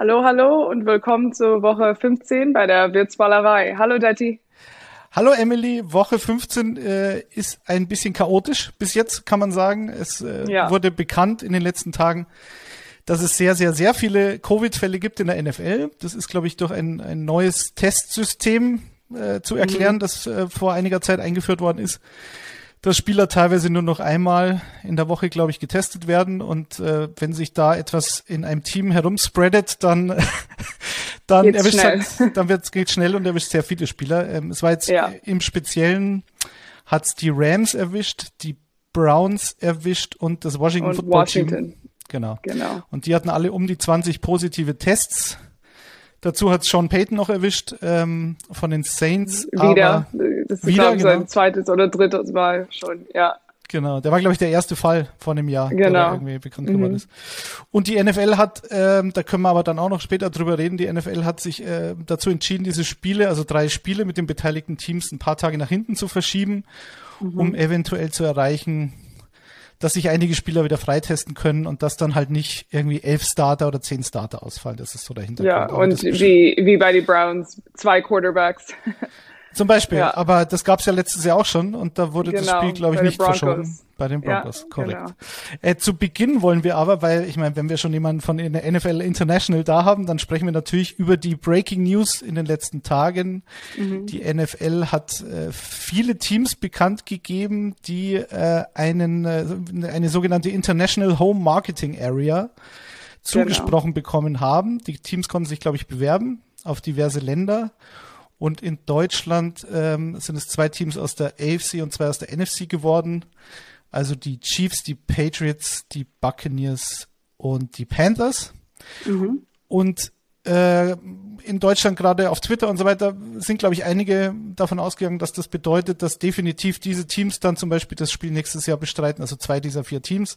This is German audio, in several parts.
Hallo, hallo und willkommen zur Woche 15 bei der Wirtsballerei. Hallo, Detti. Hallo Emily, Woche 15 äh, ist ein bisschen chaotisch. Bis jetzt kann man sagen, es äh, ja. wurde bekannt in den letzten Tagen, dass es sehr, sehr, sehr viele Covid-Fälle gibt in der NFL. Das ist, glaube ich, durch ein, ein neues Testsystem äh, zu erklären, mhm. das äh, vor einiger Zeit eingeführt worden ist dass Spieler teilweise nur noch einmal in der Woche, glaube ich, getestet werden. Und äh, wenn sich da etwas in einem Team herumspreadet, dann, dann geht's erwischt halt, dann wird's, geht schnell und erwischt sehr viele Spieler. Ähm, es war jetzt ja. im Speziellen hat's die Rams erwischt, die Browns erwischt und das Washington und Football Washington. Team. Genau. genau. Und die hatten alle um die 20 positive Tests. Dazu hat Sean Payton noch erwischt ähm, von den Saints. Wieder. das ist wieder, genau. sein zweites oder drittes Mal schon, ja. Genau, der war, glaube ich, der erste Fall vor einem Jahr, genau. der irgendwie bekannt geworden mhm. ist. Und die NFL hat, ähm, da können wir aber dann auch noch später drüber reden, die NFL hat sich äh, dazu entschieden, diese Spiele, also drei Spiele mit den beteiligten Teams ein paar Tage nach hinten zu verschieben, mhm. um eventuell zu erreichen, dass sich einige Spieler wieder freitesten können und dass dann halt nicht irgendwie elf Starter oder zehn Starter ausfallen. Das ist so der Hintergrund. Ja, und wie, wie bei den Browns, zwei Quarterbacks. Zum Beispiel, ja. aber das gab es ja letztes Jahr auch schon und da wurde genau, das Spiel, glaube ich, nicht verschoben. Bei den Broncos, ja, korrekt. Genau. Äh, zu Beginn wollen wir aber, weil ich meine, wenn wir schon jemanden von der NFL International da haben, dann sprechen wir natürlich über die Breaking News in den letzten Tagen. Mhm. Die NFL hat äh, viele Teams bekannt gegeben, die äh, einen äh, eine sogenannte International Home Marketing Area genau. zugesprochen genau. bekommen haben. Die Teams konnten sich, glaube ich, bewerben auf diverse Länder. Und in Deutschland ähm, sind es zwei Teams aus der AFC und zwei aus der NFC geworden. Also die Chiefs, die Patriots, die Buccaneers und die Panthers. Mhm. Und äh, in Deutschland gerade auf Twitter und so weiter sind, glaube ich, einige davon ausgegangen, dass das bedeutet, dass definitiv diese Teams dann zum Beispiel das Spiel nächstes Jahr bestreiten, also zwei dieser vier Teams.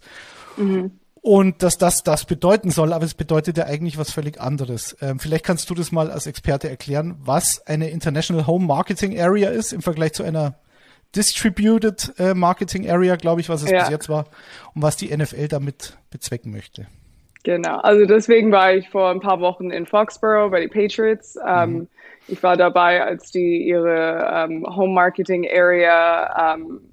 Mhm. Und dass das das bedeuten soll, aber es bedeutet ja eigentlich was völlig anderes. Ähm, vielleicht kannst du das mal als Experte erklären, was eine International Home Marketing Area ist im Vergleich zu einer Distributed äh, Marketing Area, glaube ich, was es ja. bis jetzt war, und was die NFL damit bezwecken möchte. Genau, also deswegen war ich vor ein paar Wochen in Foxborough bei den Patriots. Ähm, mhm. Ich war dabei, als die ihre ähm, Home Marketing Area ähm,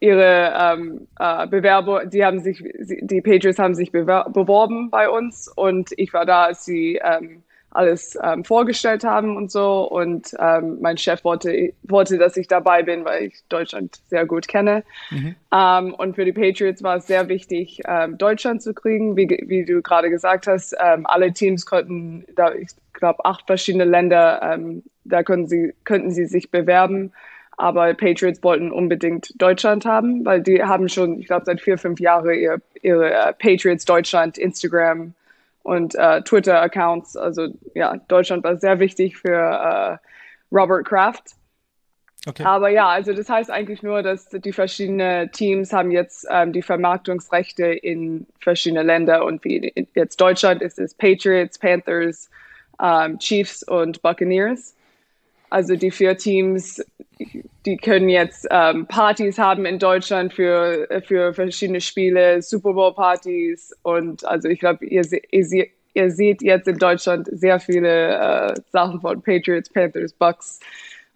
ihre ähm, äh, Bewerbung, die haben sich, die Patriots haben sich beworben bei uns und ich war da, als sie ähm, alles ähm, vorgestellt haben und so. Und ähm, mein Chef wollte, wollte, dass ich dabei bin, weil ich Deutschland sehr gut kenne. Mhm. Ähm, und für die Patriots war es sehr wichtig, ähm, Deutschland zu kriegen. Wie, wie du gerade gesagt hast, ähm, alle Teams konnten, da, ich glaube, acht verschiedene Länder, ähm, da können sie, könnten sie sich bewerben. Aber Patriots wollten unbedingt Deutschland haben, weil die haben schon, ich glaube, seit vier, fünf Jahren ihr, ihre uh, Patriots Deutschland Instagram und äh, Twitter-Accounts. Also ja, Deutschland war sehr wichtig für äh, Robert Kraft. Okay. Aber ja, also das heißt eigentlich nur, dass die verschiedenen Teams haben jetzt ähm, die Vermarktungsrechte in verschiedene Länder und wie jetzt Deutschland ist es Patriots, Panthers, ähm, Chiefs und Buccaneers. Also die vier Teams, die können jetzt ähm, Partys haben in Deutschland für, für verschiedene Spiele, Super Bowl Partys und also ich glaube, ihr, ihr, ihr, seht jetzt in Deutschland sehr viele äh, Sachen von Patriots, Panthers, Bucks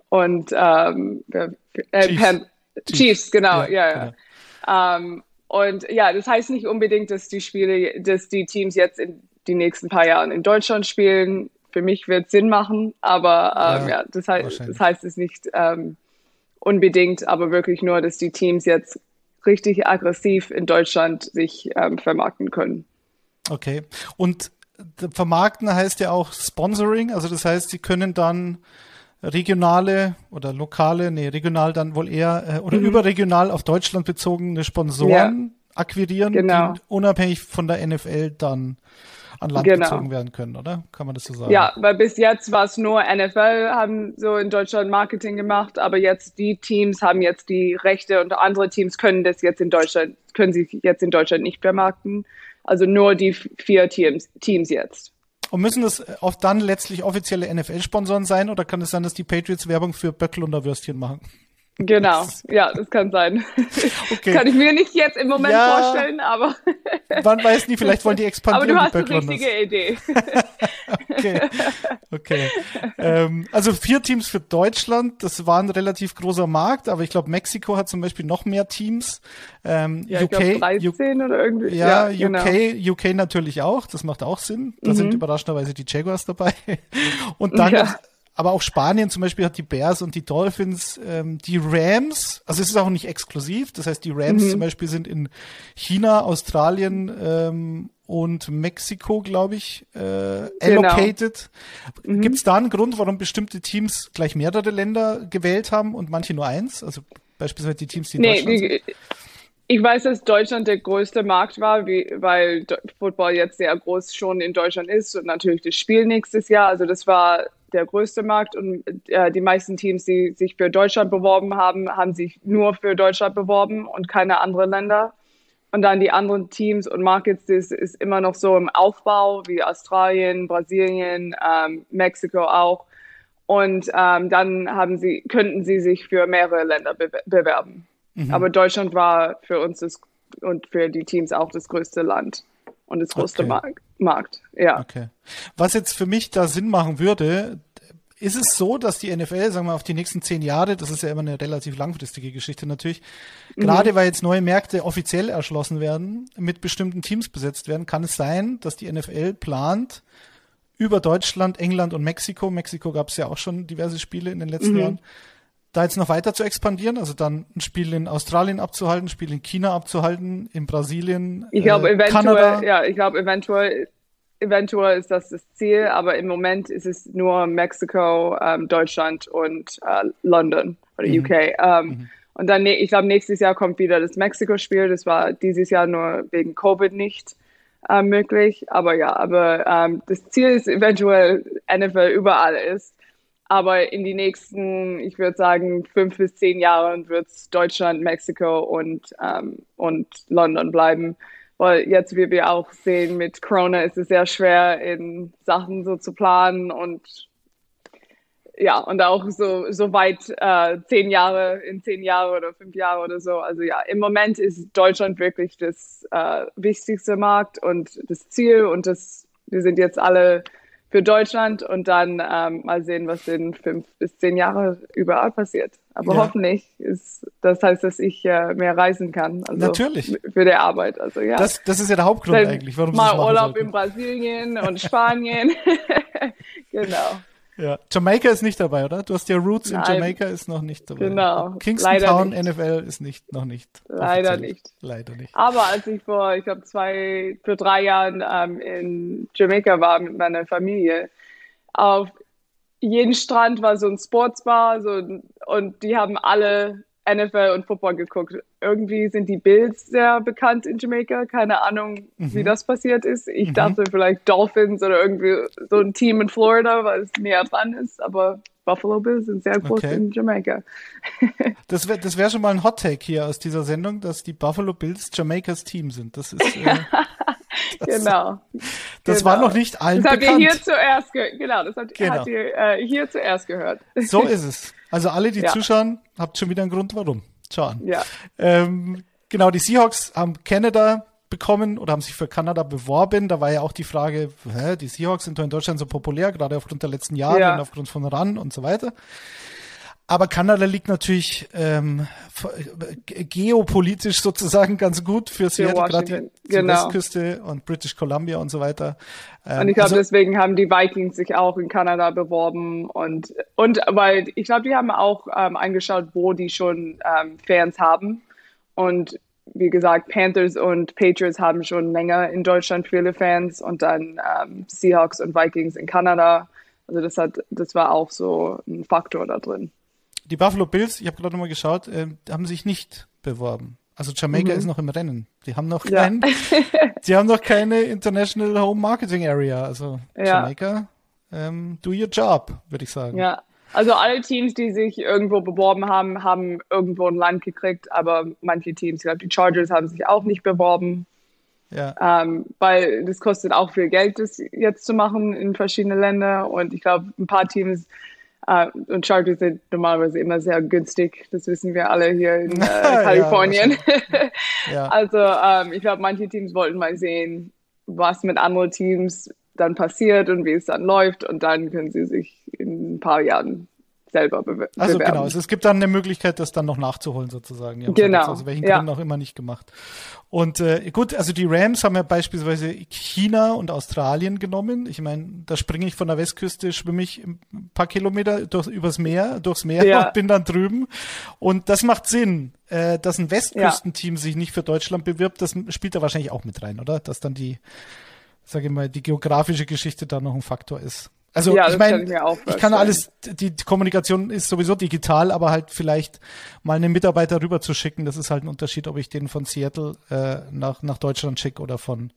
und ähm, äh, Chiefs. Pan Chiefs. Chiefs. genau, ja, ja. ja. Genau. Ähm, und ja, das heißt nicht unbedingt, dass die Spiele, dass die Teams jetzt in die nächsten paar Jahren in Deutschland spielen für mich wird Sinn machen, aber ähm, ja, ja, das, heißt, das heißt es nicht ähm, unbedingt, aber wirklich nur, dass die Teams jetzt richtig aggressiv in Deutschland sich ähm, vermarkten können. Okay. Und vermarkten heißt ja auch Sponsoring, also das heißt, sie können dann regionale oder lokale, nee, regional dann wohl eher äh, oder mhm. überregional auf Deutschland bezogene Sponsoren ja. akquirieren, genau. die unabhängig von der NFL dann an Land genau. gezogen werden können, oder? Kann man das so sagen? Ja, weil bis jetzt war es nur NFL, haben so in Deutschland Marketing gemacht, aber jetzt die Teams haben jetzt die Rechte und andere Teams können das jetzt in Deutschland, können sich jetzt in Deutschland nicht vermarkten. Also nur die vier Teams, Teams jetzt. Und müssen das oft dann letztlich offizielle NFL-Sponsoren sein oder kann es sein, dass die Patriots Werbung für Böckel und Würstchen machen? Genau, ja, das kann sein. Okay. Kann ich mir nicht jetzt im Moment ja, vorstellen, aber. Man weiß nie, vielleicht wollen die expandieren. Aber du hast die richtige Idee. okay. okay. Ähm, also vier Teams für Deutschland, das war ein relativ großer Markt, aber ich glaube, Mexiko hat zum Beispiel noch mehr Teams. Ähm, ja, UK, glaub, 13 oder irgendwie. Ja, ja UK, genau. UK natürlich auch, das macht auch Sinn. Da mhm. sind überraschenderweise die Jaguars dabei. Und dann ja aber auch Spanien zum Beispiel hat die Bears und die Dolphins, ähm, die Rams, also es ist auch nicht exklusiv, das heißt die Rams mhm. zum Beispiel sind in China, Australien ähm, und Mexiko, glaube ich, äh, genau. allocated. Genau. Mhm. Gibt es da einen Grund, warum bestimmte Teams gleich mehrere Länder gewählt haben und manche nur eins? Also beispielsweise die Teams, die in nee, Deutschland sind? Ich weiß, dass Deutschland der größte Markt war, wie, weil Football jetzt sehr groß schon in Deutschland ist und natürlich das Spiel nächstes Jahr. Also das war der größte Markt und äh, die meisten Teams, die sich für Deutschland beworben haben, haben sich nur für Deutschland beworben und keine anderen Länder. Und dann die anderen Teams und Markets, das ist immer noch so im Aufbau, wie Australien, Brasilien, ähm, Mexiko auch. Und ähm, dann haben sie, könnten sie sich für mehrere Länder be bewerben. Mhm. Aber Deutschland war für uns das, und für die Teams auch das größte Land und das größte okay. Markt. Markt. Ja. Okay. Was jetzt für mich da Sinn machen würde, ist es so, dass die NFL, sagen wir, auf die nächsten zehn Jahre, das ist ja immer eine relativ langfristige Geschichte natürlich, mhm. gerade weil jetzt neue Märkte offiziell erschlossen werden, mit bestimmten Teams besetzt werden, kann es sein, dass die NFL plant, über Deutschland, England und Mexiko, Mexiko gab es ja auch schon diverse Spiele in den letzten mhm. Jahren, da jetzt noch weiter zu expandieren, also dann ein Spiel in Australien abzuhalten, ein Spiel in China abzuhalten, in Brasilien, ich glaube äh, eventuell, Kanada. ja, ich glaube eventuell, eventuell ist das das Ziel, aber im Moment ist es nur Mexiko, ähm, Deutschland und äh, London oder mhm. UK. Ähm, mhm. Und dann, ich glaube, nächstes Jahr kommt wieder das Mexiko-Spiel. Das war dieses Jahr nur wegen Covid nicht äh, möglich. Aber ja, aber ähm, das Ziel ist eventuell NFL überall ist. Aber in die nächsten, ich würde sagen, fünf bis zehn Jahren wird es Deutschland, Mexiko und, ähm, und London bleiben. Weil jetzt, wie wir auch sehen, mit Corona ist es sehr schwer, in Sachen so zu planen und ja, und auch so, so weit äh, zehn Jahre, in zehn Jahre oder fünf Jahre oder so. Also ja, im Moment ist Deutschland wirklich das äh, wichtigste Markt und das Ziel und das, wir sind jetzt alle für Deutschland und dann ähm, mal sehen, was in fünf bis zehn Jahren überall passiert. Aber ja. hoffentlich ist das heißt, dass ich äh, mehr reisen kann. Also Natürlich. Für die Arbeit. Also ja. Das, das ist ja der Hauptgrund dann eigentlich, warum mal Urlaub sollten. in Brasilien und Spanien. genau. Ja, Jamaika ist nicht dabei, oder? Du hast ja Roots Nein. in Jamaika ist noch nicht dabei. Genau. Kingston Leider Town nicht. NFL ist nicht noch nicht. Leider nicht. Leider nicht. Aber als ich vor, ich glaube zwei, für drei Jahren ähm, in Jamaika war mit meiner Familie, auf jedem Strand war so ein Sportsbar, so und die haben alle NFL und Football geguckt. Irgendwie sind die Bills sehr bekannt in Jamaica. Keine Ahnung, mhm. wie das passiert ist. Ich mhm. dachte vielleicht Dolphins oder irgendwie so ein Team in Florida, weil es näher dran ist. Aber Buffalo Bills sind sehr groß okay. in Jamaica. das wäre das wär schon mal ein Hot Take hier aus dieser Sendung, dass die Buffalo Bills Jamaikas Team sind. Das ist äh, das, genau. Das genau. war noch nicht allen das bekannt. Das habt ihr hier zuerst gehört. Genau, das habt, genau. habt ihr äh, hier zuerst gehört. So ist es. Also alle, die ja. zuschauen, habt schon wieder einen Grund, warum. Schau an. Ja. Ähm, genau, die Seahawks haben Canada bekommen oder haben sich für Kanada beworben. Da war ja auch die Frage, hä, die Seahawks sind doch in Deutschland so populär, gerade aufgrund der letzten Jahre ja. und aufgrund von RAN und so weiter. Aber Kanada liegt natürlich ähm, geopolitisch sozusagen ganz gut für Seattle, gerade die, genau. Westküste und British Columbia und so weiter. Ähm, und ich glaube, also, deswegen haben die Vikings sich auch in Kanada beworben und und weil ich glaube, die haben auch ähm, angeschaut, wo die schon ähm, Fans haben und wie gesagt, Panthers und Patriots haben schon länger in Deutschland viele Fans und dann ähm, Seahawks und Vikings in Kanada. Also das hat, das war auch so ein Faktor da drin die Buffalo Bills, ich habe gerade nochmal geschaut, äh, haben sich nicht beworben. Also Jamaica mhm. ist noch im Rennen. Die haben noch ja. kein, die haben noch keine International Home Marketing Area. Also ja. Jamaica, ähm, do your job, würde ich sagen. Ja, also alle Teams, die sich irgendwo beworben haben, haben irgendwo ein Land gekriegt, aber manche Teams, ich glaube, die Chargers haben sich auch nicht beworben. Ja. Ähm, weil das kostet auch viel Geld, das jetzt zu machen in verschiedene Länder. Und ich glaube, ein paar Teams Uh, und Chargers sind normalerweise immer sehr günstig. Das wissen wir alle hier in äh, Kalifornien. ja, ja. Also ähm, ich glaube, manche Teams wollten mal sehen, was mit anderen Teams dann passiert und wie es dann läuft. Und dann können sie sich in ein paar Jahren selber be also bewerben. genau, also es gibt dann eine Möglichkeit, das dann noch nachzuholen sozusagen. Ja, genau. Also welchen ja. Gründen auch immer nicht gemacht. Und äh, gut, also die Rams haben ja beispielsweise China und Australien genommen. Ich meine, da springe ich von der Westküste, schwimme ich ein paar Kilometer durch, übers Meer, durchs Meer ja. und bin dann drüben. Und das macht Sinn, äh, dass ein Westküstenteam ja. sich nicht für Deutschland bewirbt. Das spielt da wahrscheinlich auch mit rein, oder? Dass dann die, sage ich mal, die geografische Geschichte da noch ein Faktor ist. Also ja, ich meine, ich, ich kann alles, die Kommunikation ist sowieso digital, aber halt vielleicht mal einen Mitarbeiter rüber zu schicken, das ist halt ein Unterschied, ob ich den von Seattle äh, nach, nach Deutschland schicke oder von,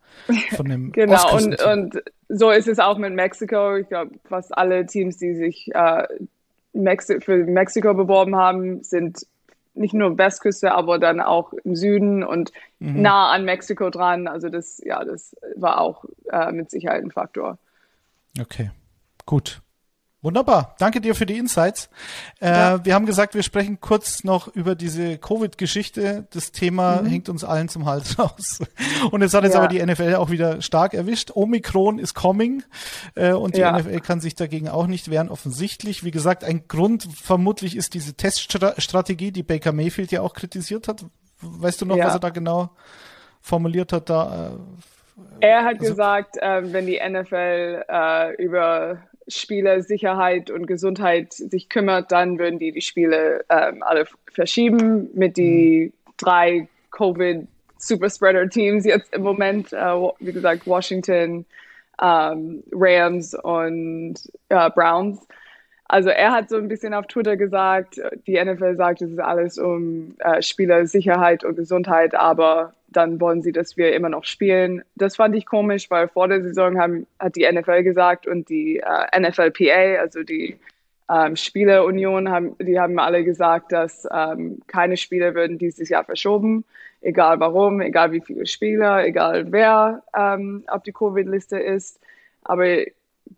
von dem Genau, und, und so ist es auch mit Mexiko. Ich glaube, fast alle Teams, die sich äh, Mexi für Mexiko beworben haben, sind nicht nur Westküste, aber dann auch im Süden und mhm. nah an Mexiko dran. Also das, ja, das war auch äh, mit Sicherheit ein Faktor. Okay. Gut. Wunderbar. Danke dir für die Insights. Äh, ja. Wir haben gesagt, wir sprechen kurz noch über diese Covid-Geschichte. Das Thema mhm. hängt uns allen zum Hals raus. Und jetzt hat jetzt ja. aber die NFL auch wieder stark erwischt. Omikron ist coming äh, und die ja. NFL kann sich dagegen auch nicht wehren, offensichtlich. Wie gesagt, ein Grund vermutlich ist diese Teststrategie, die Baker Mayfield ja auch kritisiert hat. Weißt du noch, was er da genau formuliert hat? Da, äh, er hat also, gesagt, äh, wenn die NFL äh, über Spielersicherheit und Gesundheit sich kümmert, dann würden die die Spiele ähm, alle verschieben mit die mhm. drei Covid Superspreader Teams jetzt im Moment, äh, wie gesagt Washington, ähm, Rams und äh, Browns. Also er hat so ein bisschen auf Twitter gesagt, die NFL sagt, es ist alles um äh, Spielersicherheit und Gesundheit, aber dann wollen sie, dass wir immer noch spielen. Das fand ich komisch, weil vor der Saison haben, hat die NFL gesagt und die äh, NFLPA, also die ähm, Spielerunion, haben, die haben alle gesagt, dass ähm, keine Spiele würden dieses Jahr verschoben, egal warum, egal wie viele Spieler, egal wer ähm, auf die Covid-Liste ist. Aber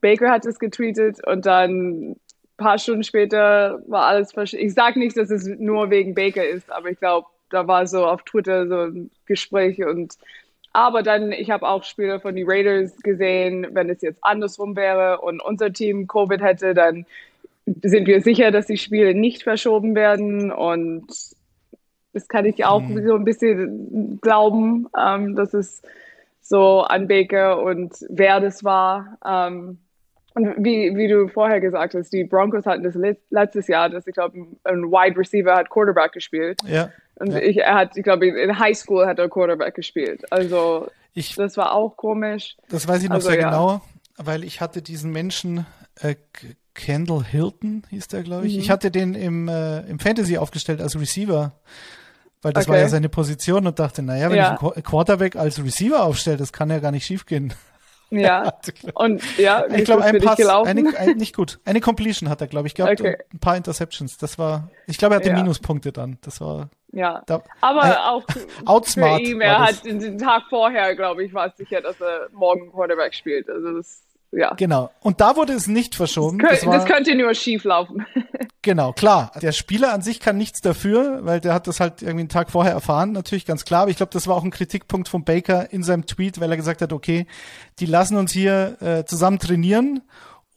Baker hat es getweetet und dann ein paar Stunden später war alles verschoben. Ich sage nicht, dass es nur wegen Baker ist, aber ich glaube, da war so auf Twitter so ein Gespräch und aber dann, ich habe auch Spiele von den Raiders gesehen, wenn es jetzt andersrum wäre und unser Team Covid hätte, dann sind wir sicher, dass die Spiele nicht verschoben werden und das kann ich auch mhm. so ein bisschen glauben, ähm, dass es so an Baker und wer das war. Ähm, und wie, wie du vorher gesagt hast, die Broncos hatten das letztes Jahr, dass ich glaube, ein Wide Receiver hat Quarterback gespielt. Ja. Und ja. ich, er hat, ich glaube, in High School hat er Quarterback gespielt. Also ich, das war auch komisch. Das weiß ich noch also, sehr ja. genau, weil ich hatte diesen Menschen, äh, Kendall Hilton hieß der, glaube ich. Mhm. Ich hatte den im, äh, im Fantasy aufgestellt als Receiver. Weil das okay. war ja seine Position und dachte, naja, wenn ja. ich einen Quarterback als Receiver aufstelle, das kann ja gar nicht schiefgehen. Ja. und ja, ich glaube, ein Pass, eine, ein, nicht gut. Eine Completion hat er, glaube ich, gehabt okay. und ein paar Interceptions. Das war, ich glaube, er hatte ja. Minuspunkte dann. Das war. Ja. Da, aber äh, auch outsmart für ihn, er hat den Tag vorher, glaube ich, war es sicher, dass er morgen Quarterback spielt. Also das ja. Genau. Und da wurde es nicht verschoben. Das, könnte, das, das könnte nur schief laufen. genau, klar. Der Spieler an sich kann nichts dafür, weil der hat das halt irgendwie einen Tag vorher erfahren, natürlich ganz klar. Aber ich glaube, das war auch ein Kritikpunkt von Baker in seinem Tweet, weil er gesagt hat, okay, die lassen uns hier äh, zusammen trainieren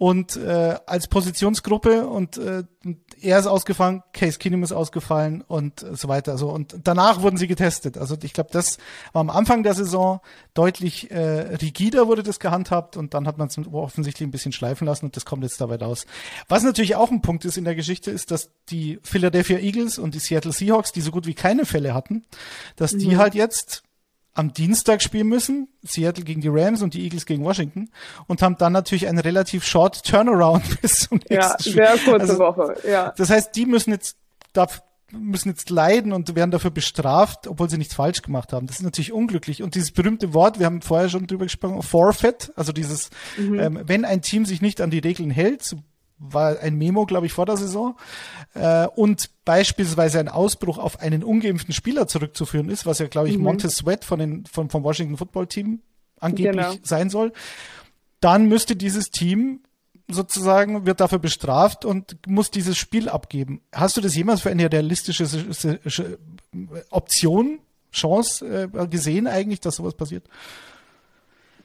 und äh, als Positionsgruppe und äh, er ist ausgefallen, Case Keenum ist ausgefallen und so weiter. So und danach wurden sie getestet. Also ich glaube, das war am Anfang der Saison deutlich äh, rigider wurde das gehandhabt und dann hat man es offensichtlich ein bisschen schleifen lassen und das kommt jetzt dabei raus. Was natürlich auch ein Punkt ist in der Geschichte, ist, dass die Philadelphia Eagles und die Seattle Seahawks, die so gut wie keine Fälle hatten, dass die mhm. halt jetzt am Dienstag spielen müssen, Seattle gegen die Rams und die Eagles gegen Washington und haben dann natürlich einen relativ short Turnaround bis zum nächsten ja, Spiel. Ja, sehr kurze also, Woche, ja. Das heißt, die müssen jetzt da müssen jetzt leiden und werden dafür bestraft, obwohl sie nichts falsch gemacht haben. Das ist natürlich unglücklich. Und dieses berühmte Wort, wir haben vorher schon drüber gesprochen, Forfeit, also dieses, mhm. ähm, wenn ein Team sich nicht an die Regeln hält, so war ein Memo, glaube ich, vor der Saison, äh, und beispielsweise ein Ausbruch auf einen ungeimpften Spieler zurückzuführen ist, was ja, glaube ich, mhm. Montez Sweat von den, von, vom Washington Football Team angeblich genau. sein soll, dann müsste dieses Team sozusagen, wird dafür bestraft und muss dieses Spiel abgeben. Hast du das jemals für eine realistische Option, Chance äh, gesehen eigentlich, dass sowas passiert?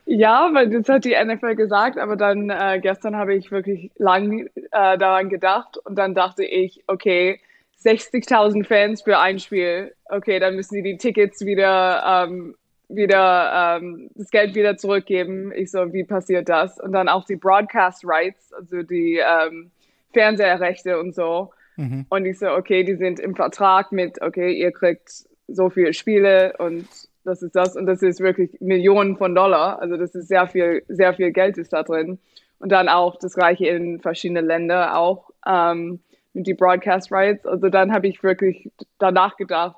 Ja, weil das hat die NFL gesagt, aber dann äh, gestern habe ich wirklich lang äh, daran gedacht und dann dachte ich, okay, 60.000 Fans für ein Spiel, okay, dann müssen die die Tickets wieder ähm, wieder ähm, das Geld wieder zurückgeben. Ich so, wie passiert das? Und dann auch die Broadcast Rights, also die ähm, Fernsehrechte und so. Mhm. Und ich so, okay, die sind im Vertrag mit, okay, ihr kriegt so viele Spiele und das ist das und das ist wirklich Millionen von Dollar. Also das ist sehr viel, sehr viel Geld ist da drin. Und dann auch das gleiche in verschiedenen Ländern auch ähm, mit die Broadcast Rights. Also dann habe ich wirklich danach gedacht,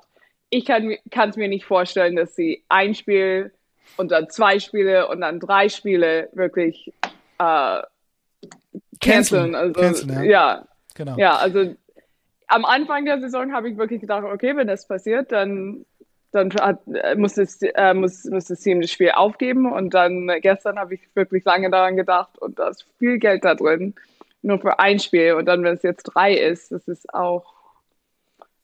ich kann es mir nicht vorstellen, dass sie ein Spiel und dann zwei Spiele und dann drei Spiele wirklich äh, canceln. Also, canceln, ja. ja. Genau. Ja, also am Anfang der Saison habe ich wirklich gedacht, okay, wenn das passiert, dann, dann hat, muss, das, äh, muss, muss das Team das Spiel aufgeben. Und dann äh, gestern habe ich wirklich lange daran gedacht und da ist viel Geld da drin, nur für ein Spiel. Und dann, wenn es jetzt drei ist, das ist auch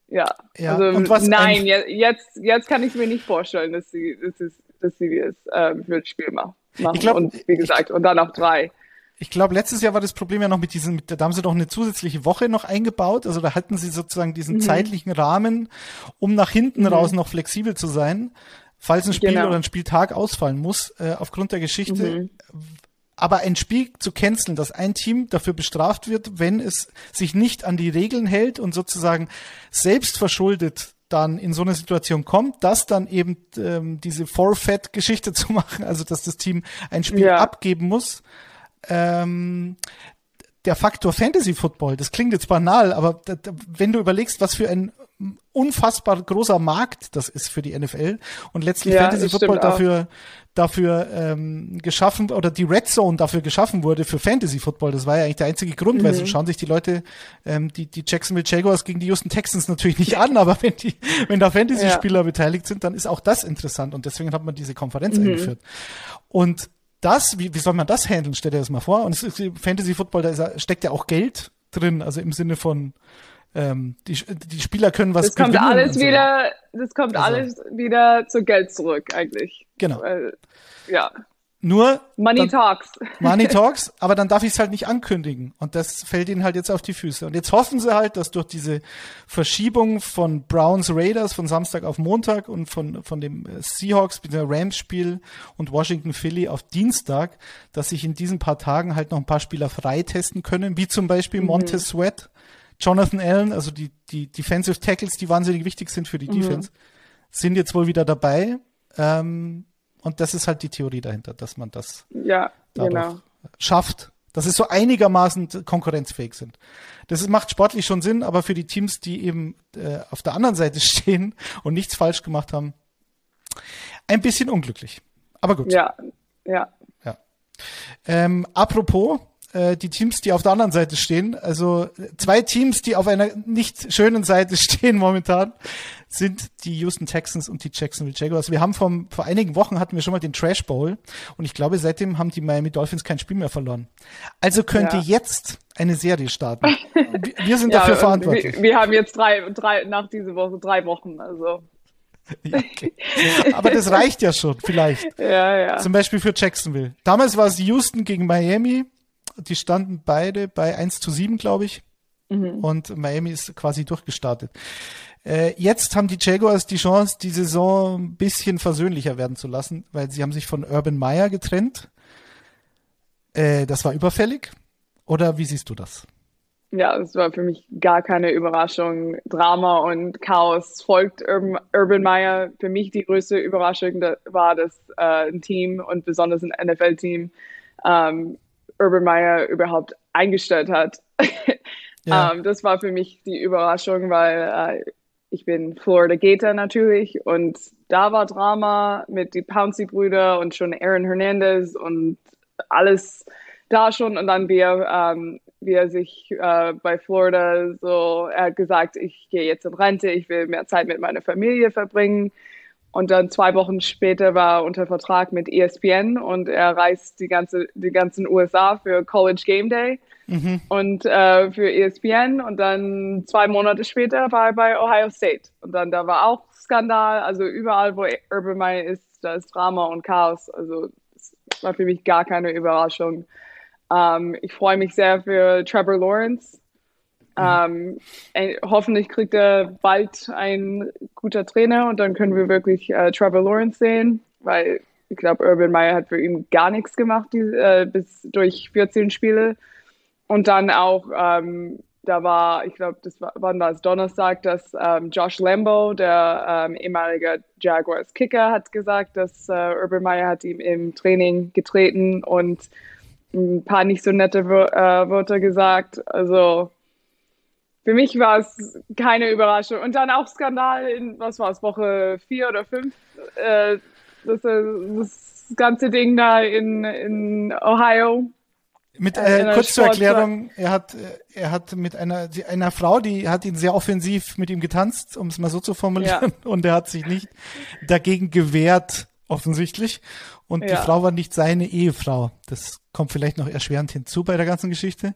ja, ja. also nein, jetzt, jetzt kann ich mir nicht vorstellen, dass sie, dass sie, dass sie das äh, für das Spiel machen. Ich glaub, und wie gesagt, ich, und dann auch drei. Ich glaube, letztes Jahr war das Problem ja noch mit diesem, da haben sie doch eine zusätzliche Woche noch eingebaut. Also da hatten sie sozusagen diesen mhm. zeitlichen Rahmen, um nach hinten mhm. raus noch flexibel zu sein, falls ein Spiel genau. oder ein Spieltag ausfallen muss, äh, aufgrund der Geschichte. Mhm aber ein Spiel zu canceln, dass ein Team dafür bestraft wird, wenn es sich nicht an die Regeln hält und sozusagen selbst verschuldet dann in so eine Situation kommt, dass dann eben ähm, diese Forfeit-Geschichte zu machen, also dass das Team ein Spiel ja. abgeben muss. Ähm, der Faktor Fantasy Football, das klingt jetzt banal, aber wenn du überlegst, was für ein unfassbar großer Markt das ist für die NFL und letztlich ja, Fantasy Football dafür dafür ähm, geschaffen oder die Red Zone dafür geschaffen wurde für Fantasy Football. Das war ja eigentlich der einzige Grund, mhm. weil so schauen sich die Leute ähm, die die Jacksonville Jaguars gegen die Houston Texans natürlich nicht an, aber wenn die wenn da Fantasy Spieler ja. beteiligt sind, dann ist auch das interessant und deswegen hat man diese Konferenz mhm. eingeführt. Und das, wie, wie soll man das handeln? Stell dir das mal vor. Und es ist, Fantasy Football, da steckt ja auch Geld drin, also im Sinne von ähm, die, die Spieler können was das kommt alles so. wieder das kommt also. alles wieder zu Geld zurück eigentlich genau Weil, ja nur Money dann, Talks Money Talks aber dann darf ich es halt nicht ankündigen und das fällt ihnen halt jetzt auf die Füße und jetzt hoffen sie halt dass durch diese Verschiebung von Browns Raiders von Samstag auf Montag und von von dem äh, Seahawks mit der Rams Spiel und Washington Philly auf Dienstag dass sich in diesen paar Tagen halt noch ein paar Spieler freitesten können wie zum Beispiel mhm. Montez Sweat Jonathan Allen, also die, die Defensive Tackles, die wahnsinnig wichtig sind für die mhm. Defense, sind jetzt wohl wieder dabei. Ähm, und das ist halt die Theorie dahinter, dass man das ja, genau. schafft, dass es so einigermaßen konkurrenzfähig sind. Das ist, macht sportlich schon Sinn, aber für die Teams, die eben äh, auf der anderen Seite stehen und nichts falsch gemacht haben, ein bisschen unglücklich. Aber gut. Ja, ja. ja. Ähm, apropos, äh, die Teams, die auf der anderen Seite stehen. Also zwei Teams, die auf einer nicht schönen Seite stehen momentan, sind die Houston Texans und die Jacksonville Jaguars. Wir haben vom, vor einigen Wochen hatten wir schon mal den Trash Bowl und ich glaube, seitdem haben die Miami Dolphins kein Spiel mehr verloren. Also könnte ja. jetzt eine Serie starten. Wir sind ja, dafür verantwortlich. Wir, wir, haben jetzt drei, drei, nach dieser Woche drei Wochen, also. Ja, okay. Aber das reicht ja schon, vielleicht. Ja, ja. Zum Beispiel für Jacksonville. Damals war es Houston gegen Miami die standen beide bei 1 zu 7, glaube ich. Mhm. Und Miami ist quasi durchgestartet. Äh, jetzt haben die Jaguars die Chance, die Saison ein bisschen versöhnlicher werden zu lassen, weil sie haben sich von Urban Meyer getrennt. Äh, das war überfällig. Oder wie siehst du das? Ja, es war für mich gar keine Überraschung. Drama und Chaos folgt Urban, Urban Meyer. Für mich die größte Überraschung war, dass äh, ein Team und besonders ein NFL-Team ähm, Urban Meyer überhaupt eingestellt hat. Ja. ähm, das war für mich die Überraschung, weil äh, ich bin Florida Gator natürlich und da war Drama mit die Pouncey-Brüder und schon Aaron Hernandez und alles da schon. Und dann wie er, ähm, wie er sich äh, bei Florida so, er hat gesagt, ich gehe jetzt in Rente, ich will mehr Zeit mit meiner Familie verbringen und dann zwei Wochen später war er unter Vertrag mit ESPN und er reist die ganze die ganzen USA für College Game Day mhm. und äh, für ESPN und dann zwei Monate später war er bei Ohio State und dann da war auch Skandal, also überall wo Urban Meyer ist, da ist Drama und Chaos, also es war für mich gar keine Überraschung. Ähm, ich freue mich sehr für Trevor Lawrence. Mhm. Ähm, hoffentlich kriegt er bald ein guter Trainer und dann können wir wirklich äh, Trevor Lawrence sehen, weil ich glaube, Urban Meyer hat für ihn gar nichts gemacht die, äh, bis durch 14 Spiele. Und dann auch, ähm, da war, ich glaube, das war, wann war es Donnerstag, dass ähm, Josh Lambo, der ähm, ehemalige Jaguars Kicker, hat gesagt, dass äh, Urban Meyer hat ihm im Training getreten und ein paar nicht so nette Wör äh, Wörter gesagt. Also für mich war es keine Überraschung. Und dann auch Skandal in, was war es, Woche vier oder fünf, äh, das, das, ganze Ding da in, in Ohio. Mit äh, kurz zur Erklärung, er hat er hat mit einer einer Frau, die hat ihn sehr offensiv mit ihm getanzt, um es mal so zu formulieren, ja. und er hat sich nicht dagegen gewehrt, offensichtlich. Und ja. die Frau war nicht seine Ehefrau. Das kommt vielleicht noch erschwerend hinzu bei der ganzen Geschichte.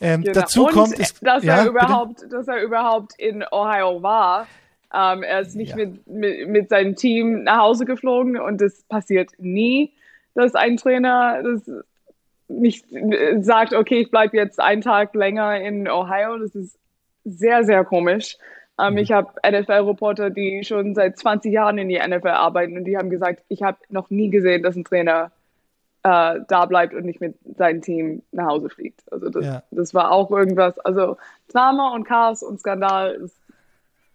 Ähm, genau. Dazu und kommt, ist, dass ja, er überhaupt, bitte? dass er überhaupt in Ohio war. Ähm, er ist nicht ja. mit, mit, mit seinem Team nach Hause geflogen und es passiert nie, dass ein Trainer das nicht sagt, okay, ich bleibe jetzt einen Tag länger in Ohio. Das ist sehr, sehr komisch. Ähm, mhm. Ich habe NFL-Reporter, die schon seit 20 Jahren in die NFL arbeiten und die haben gesagt, ich habe noch nie gesehen, dass ein Trainer äh, da bleibt und nicht mit seinem Team nach Hause fliegt. Also das, ja. das war auch irgendwas. Also Drama und Chaos und Skandal ist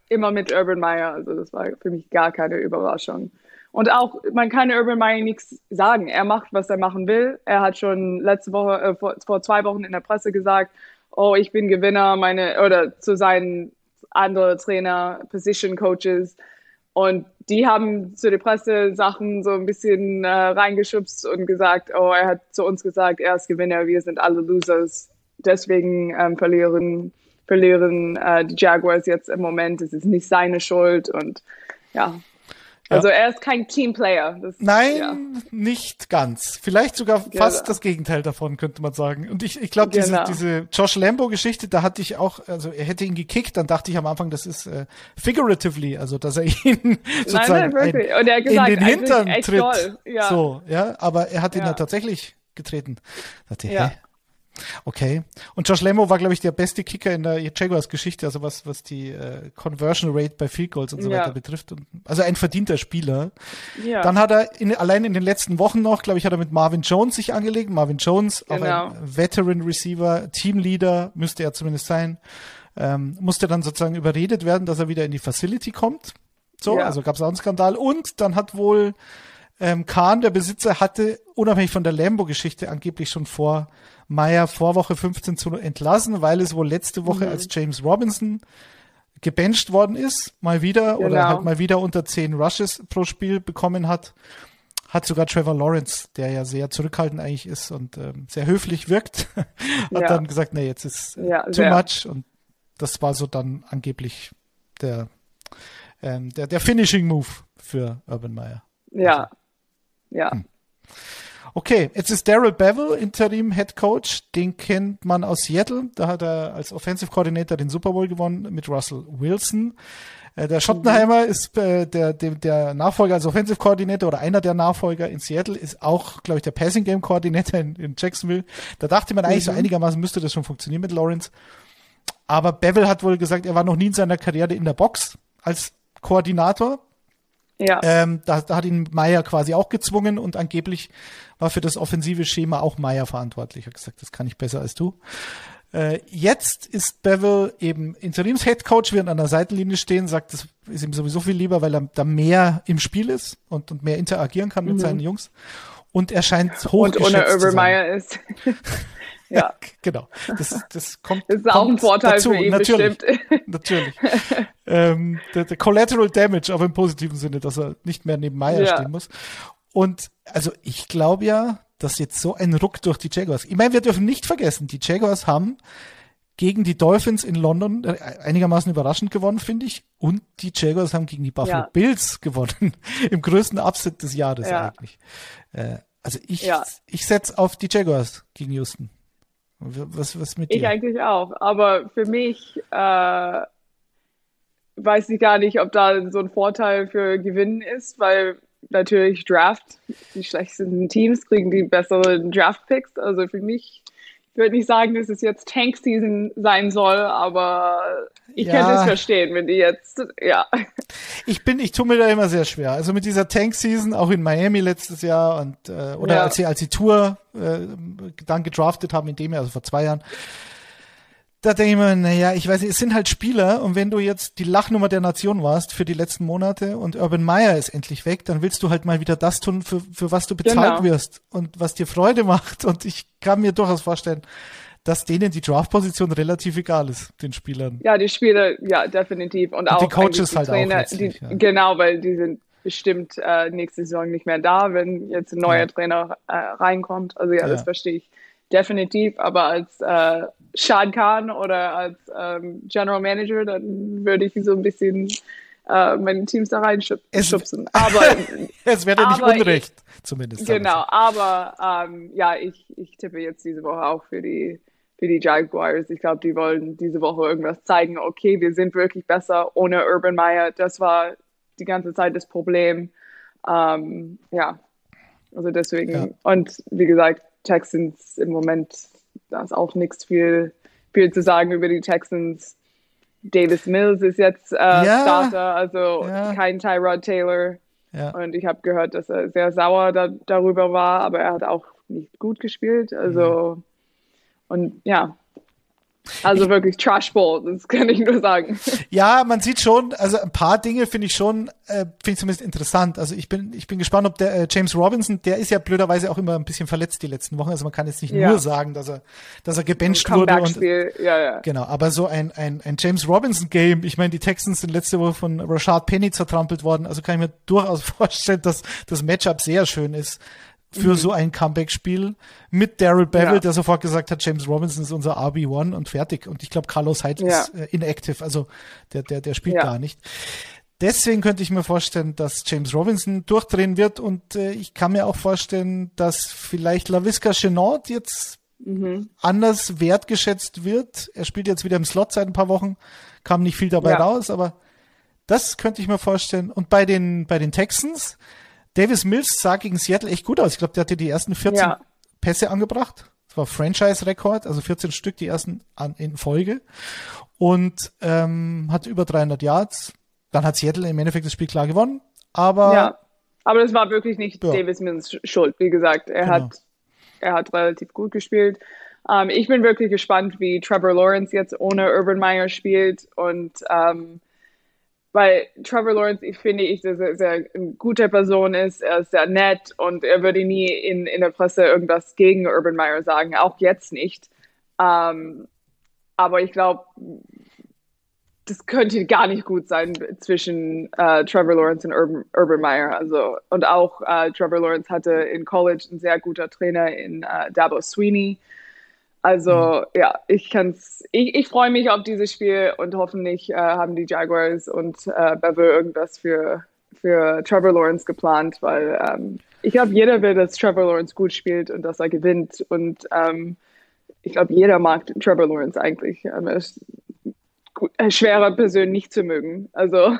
immer mit Urban Meyer. Also das war für mich gar keine Überraschung. Und auch, man kann Urban Meyer nichts sagen. Er macht, was er machen will. Er hat schon letzte Woche, äh, vor, vor zwei Wochen in der Presse gesagt, oh, ich bin Gewinner, meine, oder zu seinen anderen Trainer, Position Coaches, und die haben zu der Presse Sachen so ein bisschen äh, reingeschubst und gesagt, oh, er hat zu uns gesagt, er ist Gewinner, wir sind alle Losers. Deswegen ähm, verlieren, verlieren äh, die Jaguars jetzt im Moment. Es ist nicht seine Schuld und ja, also er ist kein Teamplayer. Das, Nein, ja. nicht ganz. Vielleicht sogar genau. fast das Gegenteil davon, könnte man sagen. Und ich, ich glaube, genau. diese, diese Josh Lambo-Geschichte, da hatte ich auch, also er hätte ihn gekickt, dann dachte ich am Anfang, das ist äh, figuratively, also dass er ihn sozusagen nein, ein, Und er gesagt, in den Hintern tritt. Ja. So, ja, aber er hat ihn ja, tatsächlich getreten. Da dachte, ja. Hä? Okay. Und Josh Lambo war, glaube ich, der beste Kicker in der Jaguars-Geschichte, also was, was die äh, Conversion Rate bei Field Goals und so ja. weiter betrifft. Und, also ein verdienter Spieler. Ja. Dann hat er in, allein in den letzten Wochen noch, glaube ich, hat er mit Marvin Jones sich angelegt. Marvin Jones, genau. auch ein Veteran Receiver, Teamleader, müsste er zumindest sein. Ähm, musste dann sozusagen überredet werden, dass er wieder in die Facility kommt. So, ja. also gab es auch einen Skandal. Und dann hat wohl ähm, Kahn, der Besitzer, hatte unabhängig von der Lambo-Geschichte angeblich schon vor, Meyer vor Woche 15 zu entlassen, weil es wohl letzte Woche mhm. als James Robinson gebencht worden ist, mal wieder, genau. oder halt mal wieder unter 10 Rushes pro Spiel bekommen hat, hat sogar Trevor Lawrence, der ja sehr zurückhaltend eigentlich ist und ähm, sehr höflich wirkt, hat ja. dann gesagt, nee, jetzt ist ja, too sehr. much und das war so dann angeblich der, ähm, der, der Finishing Move für Urban Meyer. Ja, also, ja. Hm. Okay, jetzt ist Daryl Bevel Interim Head Coach. Den kennt man aus Seattle. Da hat er als Offensive Coordinator den Super Bowl gewonnen mit Russell Wilson. Äh, der Schottenheimer mhm. ist äh, der, der, der Nachfolger als Offensive Coordinator oder einer der Nachfolger in Seattle, ist auch, glaube ich, der Passing Game Coordinator in, in Jacksonville. Da dachte man eigentlich mhm. so einigermaßen müsste das schon funktionieren mit Lawrence. Aber Bevel hat wohl gesagt, er war noch nie in seiner Karriere in der Box als Koordinator. Ja. Ähm, da, da hat ihn Meyer quasi auch gezwungen und angeblich war für das offensive Schema auch Meyer verantwortlich. Er hat gesagt, das kann ich besser als du. Äh, jetzt ist Bevel eben Interims-Headcoach, während an der Seitenlinie stehen, sagt, das ist ihm sowieso viel lieber, weil er da mehr im Spiel ist und, und mehr interagieren kann mit mhm. seinen Jungs. Und er scheint hoch Und ohne Obermeier ist. ja. genau. Das, das kommt. Das ist auch ein Vorteil dazu. für ihn natürlich, bestimmt. Natürlich. ähm, der, der, Collateral Damage, aber im positiven Sinne, dass er nicht mehr neben Meyer ja. stehen muss. Und also ich glaube ja, dass jetzt so ein Ruck durch die Jaguars. Ich meine, wir dürfen nicht vergessen, die Jaguars haben gegen die Dolphins in London äh, einigermaßen überraschend gewonnen, finde ich. Und die Jaguars haben gegen die Buffalo ja. Bills gewonnen. Im größten Upset des Jahres ja. eigentlich. Äh, also ich, ja. ich setze auf die Jaguars gegen Houston. Was, was mit dir? Ich eigentlich auch. Aber für mich äh, weiß ich gar nicht, ob da so ein Vorteil für Gewinnen ist, weil natürlich Draft, die schlechtesten Teams kriegen die besseren Draft-Picks. Also für mich ich würde nicht sagen, dass es jetzt Tank-Season sein soll, aber ich ja. könnte es verstehen, wenn die jetzt, ja. Ich bin, ich tue mir da immer sehr schwer. Also mit dieser Tank-Season, auch in Miami letztes Jahr und äh, oder ja. als sie als die Tour äh, dann gedraftet haben in dem Jahr, also vor zwei Jahren, da denke ich mir, naja, ich weiß nicht, es sind halt Spieler und wenn du jetzt die Lachnummer der Nation warst für die letzten Monate und Urban Meyer ist endlich weg, dann willst du halt mal wieder das tun, für, für was du bezahlt genau. wirst und was dir Freude macht. Und ich kann mir durchaus vorstellen, dass denen die Draftposition relativ egal ist, den Spielern. Ja, die Spieler, ja, definitiv. Und, und auch die Coaches die halt Trainer, auch. Die, ja. Genau, weil die sind bestimmt äh, nächste Saison nicht mehr da, wenn jetzt ein neuer ja. Trainer äh, reinkommt. Also ja, ja, das verstehe ich definitiv. Aber als äh, Shad Khan oder als ähm, General Manager, dann würde ich so ein bisschen äh, meine Teams da reinschubsen. Aber es wäre nicht Unrecht, ich, zumindest. Genau, aber ähm, ja, ich, ich tippe jetzt diese Woche auch für die für die Jaguars. Ich glaube, die wollen diese Woche irgendwas zeigen. Okay, wir sind wirklich besser ohne Urban Meyer. Das war die ganze Zeit das Problem. Ähm, ja, also deswegen. Ja. Und wie gesagt, Texans im Moment da ist auch nichts viel, viel zu sagen über die Texans. Davis Mills ist jetzt äh, ja, Starter, also ja. kein Tyrod Taylor. Ja. Und ich habe gehört, dass er sehr sauer da, darüber war, aber er hat auch nicht gut gespielt. Also, mhm. und ja, also ich, wirklich Trash Bowl, das kann ich nur sagen. Ja, man sieht schon, also ein paar Dinge finde ich schon, äh, finde ich zumindest interessant. Also ich bin, ich bin gespannt, ob der äh, James Robinson, der ist ja blöderweise auch immer ein bisschen verletzt die letzten Wochen. Also man kann jetzt nicht ja. nur sagen, dass er, dass er gebencht wurde. Und, ja, ja. Genau, aber so ein, ein, ein James Robinson Game, ich meine, die Texans sind letzte Woche von Rashad Penny zertrampelt worden. Also kann ich mir durchaus vorstellen, dass das Matchup sehr schön ist für mhm. so ein Comeback-Spiel mit Daryl Bevel, ja. der sofort gesagt hat, James Robinson ist unser RB1 und fertig. Und ich glaube, Carlos Hyde ja. ist äh, inactive, also der, der, der spielt ja. gar nicht. Deswegen könnte ich mir vorstellen, dass James Robinson durchdrehen wird und äh, ich kann mir auch vorstellen, dass vielleicht LaVisca Chenault jetzt mhm. anders wertgeschätzt wird. Er spielt jetzt wieder im Slot seit ein paar Wochen, kam nicht viel dabei raus, aber das könnte ich mir vorstellen. Und bei den, bei den Texans, Davis Mills sah gegen Seattle echt gut aus. Ich glaube, der hatte die ersten 14 ja. Pässe angebracht. Das war Franchise-Rekord, also 14 Stück, die ersten an, in Folge. Und ähm, hat über 300 Yards. Dann hat Seattle im Endeffekt das Spiel klar gewonnen. Aber ja, aber das war wirklich nicht ja. Davis Mills Schuld. Wie gesagt, er genau. hat er hat relativ gut gespielt. Um, ähm, ich bin wirklich gespannt, wie Trevor Lawrence jetzt ohne Urban Meyer spielt und um, ähm, weil Trevor Lawrence, ich finde ich, dass er sehr eine gute Person ist, er ist sehr nett und er würde nie in, in der Presse irgendwas gegen Urban Meyer sagen, auch jetzt nicht. Ähm, aber ich glaube, das könnte gar nicht gut sein zwischen äh, Trevor Lawrence und Urban, Urban Meyer. Also, und auch äh, Trevor Lawrence hatte in College einen sehr guter Trainer in äh, Dabo Sweeney. Also mhm. ja, ich kann's. Ich, ich freue mich auf dieses Spiel und hoffentlich äh, haben die Jaguars und äh, Bevel irgendwas für für Trevor Lawrence geplant, weil ähm, ich glaube, jeder will, dass Trevor Lawrence gut spielt und dass er gewinnt. Und ähm, ich glaube, jeder mag Trevor Lawrence eigentlich. Ähm, er ist gut, äh, schwerer Person nicht zu mögen. Also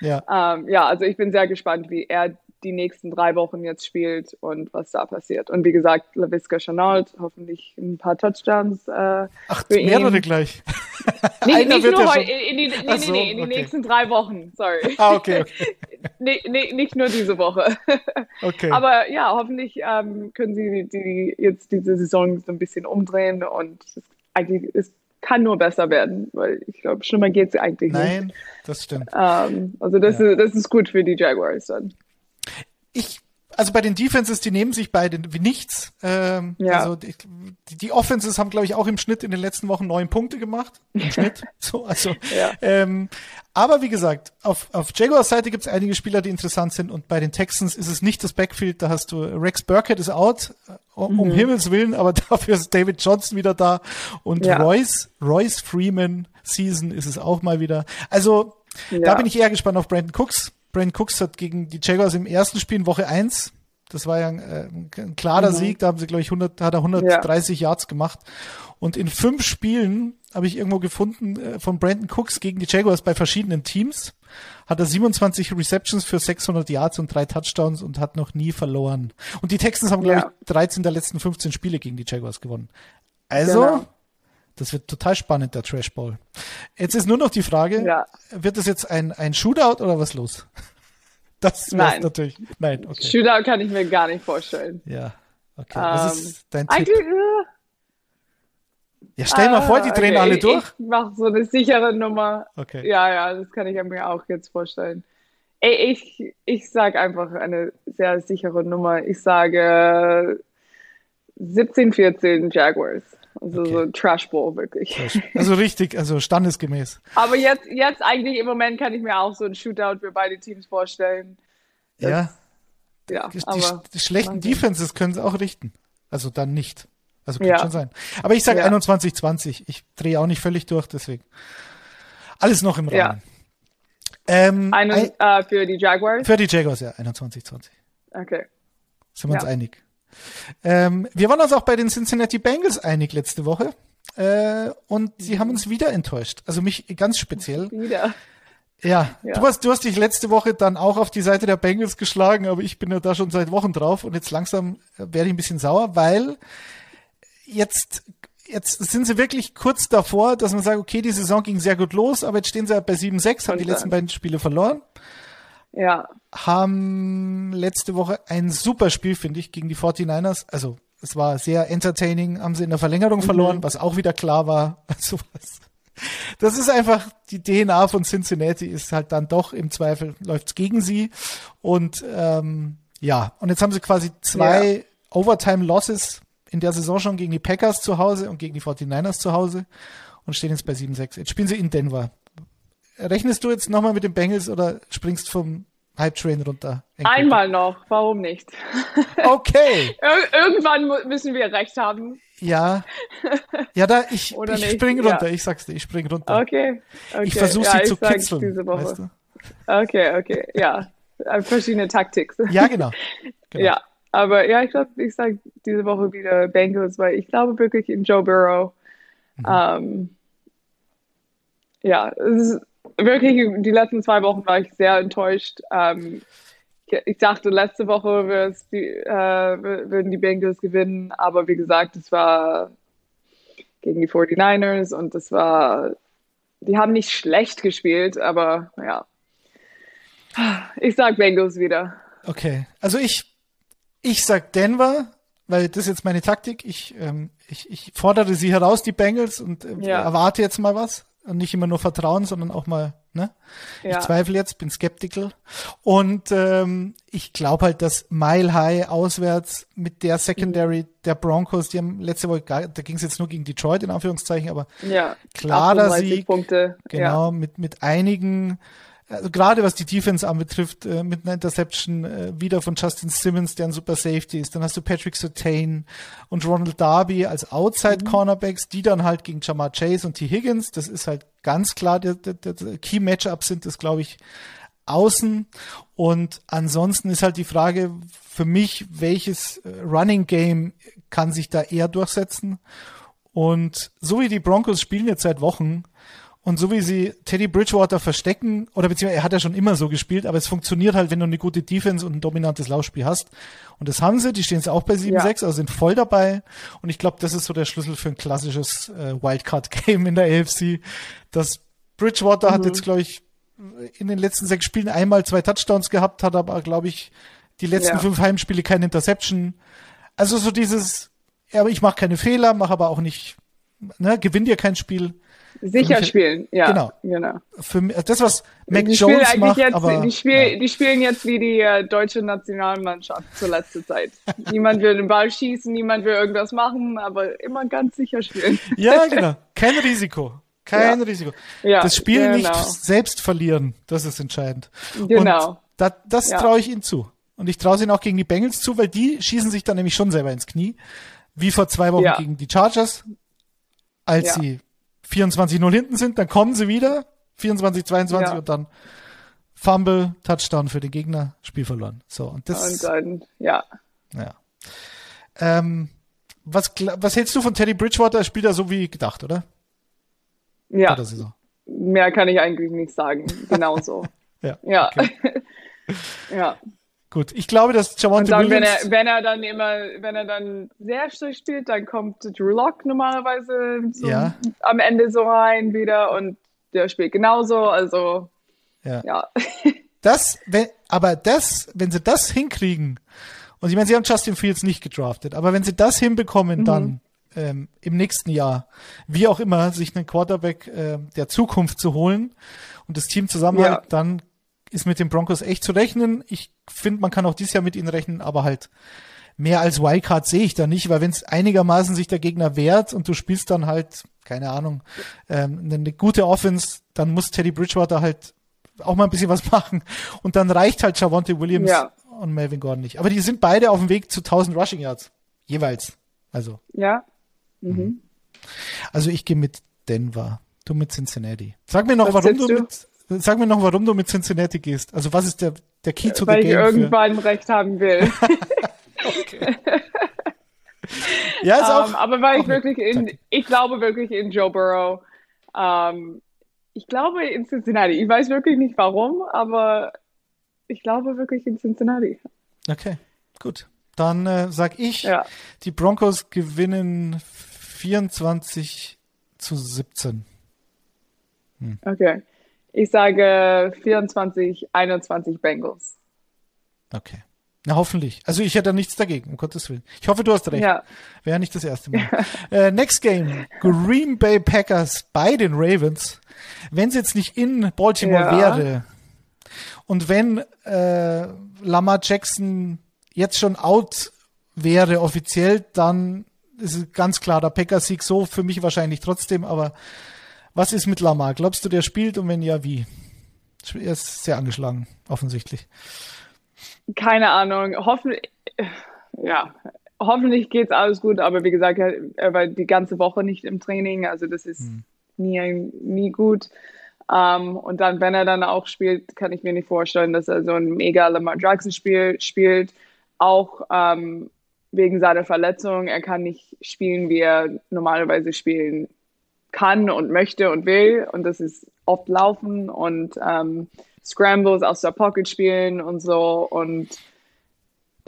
ja. ähm, ja, also ich bin sehr gespannt, wie er die nächsten drei Wochen jetzt spielt und was da passiert. Und wie gesagt, LaVisca Chenault, hoffentlich ein paar Touchdowns. Äh, Ach, mehrere ihn. gleich. Nee, nicht nur heute, in, die, nee, so, nee, in die okay. nächsten drei Wochen, sorry. Ah, okay. okay. nee, nee, nicht nur diese Woche. okay. Aber ja, hoffentlich ähm, können sie die, die, jetzt diese Saison so ein bisschen umdrehen und es, eigentlich es kann nur besser werden, weil ich glaube, schlimmer geht es eigentlich Nein, nicht. Nein, das stimmt. Ähm, also das, ja. ist, das ist gut für die Jaguars dann ich also bei den Defenses, die nehmen sich beide wie nichts. Ähm, ja. Also die, die Offenses haben, glaube ich, auch im Schnitt in den letzten Wochen neun Punkte gemacht. Im Schnitt. So, also, ja. ähm, aber wie gesagt, auf, auf Jaguars Seite gibt es einige Spieler, die interessant sind und bei den Texans ist es nicht das Backfield, da hast du Rex Burkett ist out, um, mhm. um Himmels Willen, aber dafür ist David Johnson wieder da und ja. Royce, Royce Freeman Season ist es auch mal wieder. Also ja. da bin ich eher gespannt auf Brandon Cooks. Brandon Cooks hat gegen die Jaguars im ersten Spiel in Woche eins das war ja ein, äh, ein klarer mhm. Sieg, da haben sie, glaube ich, 100, hat er 130 ja. Yards gemacht. Und in fünf Spielen habe ich irgendwo gefunden äh, von Brandon Cooks gegen die Jaguars bei verschiedenen Teams. Hat er 27 Receptions für 600 Yards und drei Touchdowns und hat noch nie verloren. Und die Texans haben, glaube ja. ich, 13 der letzten 15 Spiele gegen die Jaguars gewonnen. Also, genau. Das wird total spannend, der Trash Ball. Jetzt ist nur noch die Frage, ja. wird das jetzt ein, ein Shootout oder was los? Das wäre natürlich. Nein, okay. Shootout kann ich mir gar nicht vorstellen. Ja, okay. Was ist dein Tipp? Äh, ja, stell mal vor, die drehen okay, alle durch. Ich mach so eine sichere Nummer. Okay. Ja, ja, das kann ich mir auch jetzt vorstellen. Ey, ich, ich sage einfach eine sehr sichere Nummer. Ich sage 17-14 Jaguars. Also okay. so Trash Bowl wirklich. Also richtig, also standesgemäß. Aber jetzt, jetzt eigentlich im Moment kann ich mir auch so ein Shootout für beide Teams vorstellen. Das, ja. Ja, die, aber die schlechten Defenses können es auch richten. Also dann nicht. Also kann ja. schon sein. Aber ich sage ja. 21-20. Ich drehe auch nicht völlig durch, deswegen. Alles noch im Rahmen. Ja. Ähm, Eine, äh, für die Jaguars? Für die Jaguars, ja, 21-20. Okay. Sind wir uns einig? Ähm, wir waren uns auch bei den Cincinnati Bengals einig letzte Woche. Äh, und sie haben uns wieder enttäuscht. Also mich ganz speziell. Wieder. Ja, ja, Du, hast, du hast dich letzte Woche dann auch auf die Seite der Bengals geschlagen, aber ich bin ja da schon seit Wochen drauf und jetzt langsam werde ich ein bisschen sauer, weil jetzt, jetzt sind sie wirklich kurz davor, dass man sagt, okay, die Saison ging sehr gut los, aber jetzt stehen sie bei 7-6, haben die letzten beiden Spiele verloren. Ja. Haben letzte Woche ein super Spiel, finde ich, gegen die 49ers. Also, es war sehr entertaining, haben sie in der Verlängerung mhm. verloren, was auch wieder klar war. Also, das ist einfach die DNA von Cincinnati, ist halt dann doch im Zweifel läuft's gegen sie. Und ähm, ja, und jetzt haben sie quasi zwei ja. Overtime-Losses in der Saison schon gegen die Packers zu Hause und gegen die 49ers zu Hause und stehen jetzt bei 7-6. Jetzt spielen sie in Denver. Rechnest du jetzt nochmal mit den Bengals oder springst vom Hype Train runter? Einmal noch, warum nicht? Okay. Ir irgendwann müssen wir recht haben. Ja. Ja, da, ich, ich spring runter, ja. ich sag's dir, ich spring runter. Okay. okay. Ich versuche ja, sie zu kitzeln. Diese Woche. Weißt du? Okay, okay, ja. Verschiedene Taktik. Ja, genau. genau. Ja, aber ja, ich glaube, ich sage diese Woche wieder Bengals, weil ich glaube wirklich in Joe Burrow. Mhm. Ähm, ja, es ist wirklich, die letzten zwei Wochen war ich sehr enttäuscht. Ähm, ich dachte, letzte Woche äh, würden die Bengals gewinnen, aber wie gesagt, es war gegen die 49ers und das war, die haben nicht schlecht gespielt, aber ja. Ich sag Bengals wieder. Okay, also ich, ich sag Denver, weil das ist jetzt meine Taktik. Ich, ähm, ich, ich fordere sie heraus, die Bengals, und äh, ja. erwarte jetzt mal was nicht immer nur Vertrauen, sondern auch mal, ne? Ja. Ich zweifle jetzt, bin skeptical. Und ähm, ich glaube halt, dass Mile High auswärts mit der Secondary mhm. der Broncos, die haben letzte Woche, da ging es jetzt nur gegen Detroit in Anführungszeichen, aber ja, klarer Sieg. Punkte. Genau, ja. mit, mit einigen also gerade was die Defense anbetrifft, äh, mit einer Interception äh, wieder von Justin Simmons, der ein super Safety ist. Dann hast du Patrick Sertain und Ronald Darby als Outside-Cornerbacks, mhm. die dann halt gegen Jamar Chase und T. Higgins, das ist halt ganz klar, der, der, der Key-Matchup sind das, glaube ich, außen. Und ansonsten ist halt die Frage für mich, welches äh, Running Game kann sich da eher durchsetzen? Und so wie die Broncos spielen jetzt seit Wochen, und so wie sie Teddy Bridgewater verstecken, oder beziehungsweise er hat ja schon immer so gespielt, aber es funktioniert halt, wenn du eine gute Defense und ein dominantes Laufspiel hast. Und das haben sie, die stehen jetzt auch bei 7-6, ja. also sind voll dabei. Und ich glaube, das ist so der Schlüssel für ein klassisches äh, Wildcard-Game in der AFC. Das Bridgewater mhm. hat jetzt, glaube ich, in den letzten sechs Spielen einmal zwei Touchdowns gehabt, hat aber, glaube ich, die letzten ja. fünf Heimspiele keine Interception. Also so dieses, ja, aber ich mache keine Fehler, mache aber auch nicht, ne, gewinn dir kein Spiel Sicher mich, spielen, ja. Genau. genau. Für mich, das, was Mac die Jones macht, jetzt, aber, die, spiel, ja. die spielen jetzt wie die äh, deutsche Nationalmannschaft zur letzten Zeit. niemand will den Ball schießen, niemand will irgendwas machen, aber immer ganz sicher spielen. ja, genau. Kein Risiko. Kein ja. Risiko. Ja, das Spiel genau. nicht selbst verlieren, das ist entscheidend. Genau. Und da, das ja. traue ich ihnen zu. Und ich traue es ihnen auch gegen die Bengals zu, weil die schießen sich dann nämlich schon selber ins Knie. Wie vor zwei Wochen gegen die Chargers, als sie 24-0 hinten sind, dann kommen sie wieder, 24-22 und dann Fumble, Touchdown für den Gegner, Spiel verloren. So, und das. Und dann, ja. Ja. Ähm, was, was hältst du von Teddy Bridgewater? Er spielt er so wie gedacht, oder? Ja. Mehr kann ich eigentlich nicht sagen. Genauso. ja. Ja. Okay. ja. Gut, ich glaube, dass Javante und dann, Williams... Wenn er, wenn er dann immer, wenn er dann sehr stark spielt, dann kommt Drew Lock normalerweise so ja. am Ende so rein wieder und der spielt genauso, also ja. ja. Das, wenn, aber das, wenn sie das hinkriegen, und ich meine, sie haben Justin Fields nicht gedraftet, aber wenn sie das hinbekommen, mhm. dann ähm, im nächsten Jahr, wie auch immer, sich einen Quarterback äh, der Zukunft zu holen und das Team zusammenhalten, ja. dann ist mit den Broncos echt zu rechnen. Ich finde, man kann auch dieses Jahr mit ihnen rechnen, aber halt mehr als Wildcard sehe ich da nicht, weil wenn es einigermaßen sich der Gegner wehrt und du spielst dann halt, keine Ahnung, ähm, eine gute Offense, dann muss Teddy Bridgewater halt auch mal ein bisschen was machen und dann reicht halt Javonte Williams ja. und Melvin Gordon nicht. Aber die sind beide auf dem Weg zu 1000 Rushing Yards. Jeweils. Also. Ja. Mhm. mhm. Also ich gehe mit Denver. Du mit Cincinnati. Sag mir noch, was warum du, du mit Sag mir noch, warum du mit Cincinnati gehst. Also was ist der, der Key zu the Game? Weil ich irgendwann für... Recht haben will. okay. ja, ist auch. Um, aber weil ich wirklich in, ich glaube wirklich in Joe Burrow. Um, ich glaube in Cincinnati. Ich weiß wirklich nicht warum, aber ich glaube wirklich in Cincinnati. Okay, gut. Dann äh, sag ich, ja. die Broncos gewinnen 24 zu 17. Hm. Okay. Ich sage 24, 21 Bengals. Okay. Na, hoffentlich. Also ich hätte da nichts dagegen, um Gottes Willen. Ich hoffe, du hast recht. Ja. Wäre nicht das erste Mal. äh, next Game. Green Bay Packers bei den Ravens. Wenn es jetzt nicht in Baltimore ja. wäre und wenn äh, Lamar Jackson jetzt schon out wäre offiziell, dann ist es ganz klar der Packers-Sieg so für mich wahrscheinlich trotzdem, aber was ist mit Lamar? Glaubst du, der spielt und wenn ja, wie? Er ist sehr angeschlagen, offensichtlich. Keine Ahnung. Hoffentlich, ja, hoffentlich geht's alles gut, aber wie gesagt, er war die ganze Woche nicht im Training, also das ist hm. nie, nie gut. Um, ähm, und dann, wenn er dann auch spielt, kann ich mir nicht vorstellen, dass er so ein mega Lamar Jackson Spiel spielt. Auch um, ähm, wegen seiner Verletzung. Er kann nicht spielen, wie er normalerweise spielen kann und möchte und will. Und das ist oft Laufen und ähm, Scrambles aus der Pocket spielen und so. Und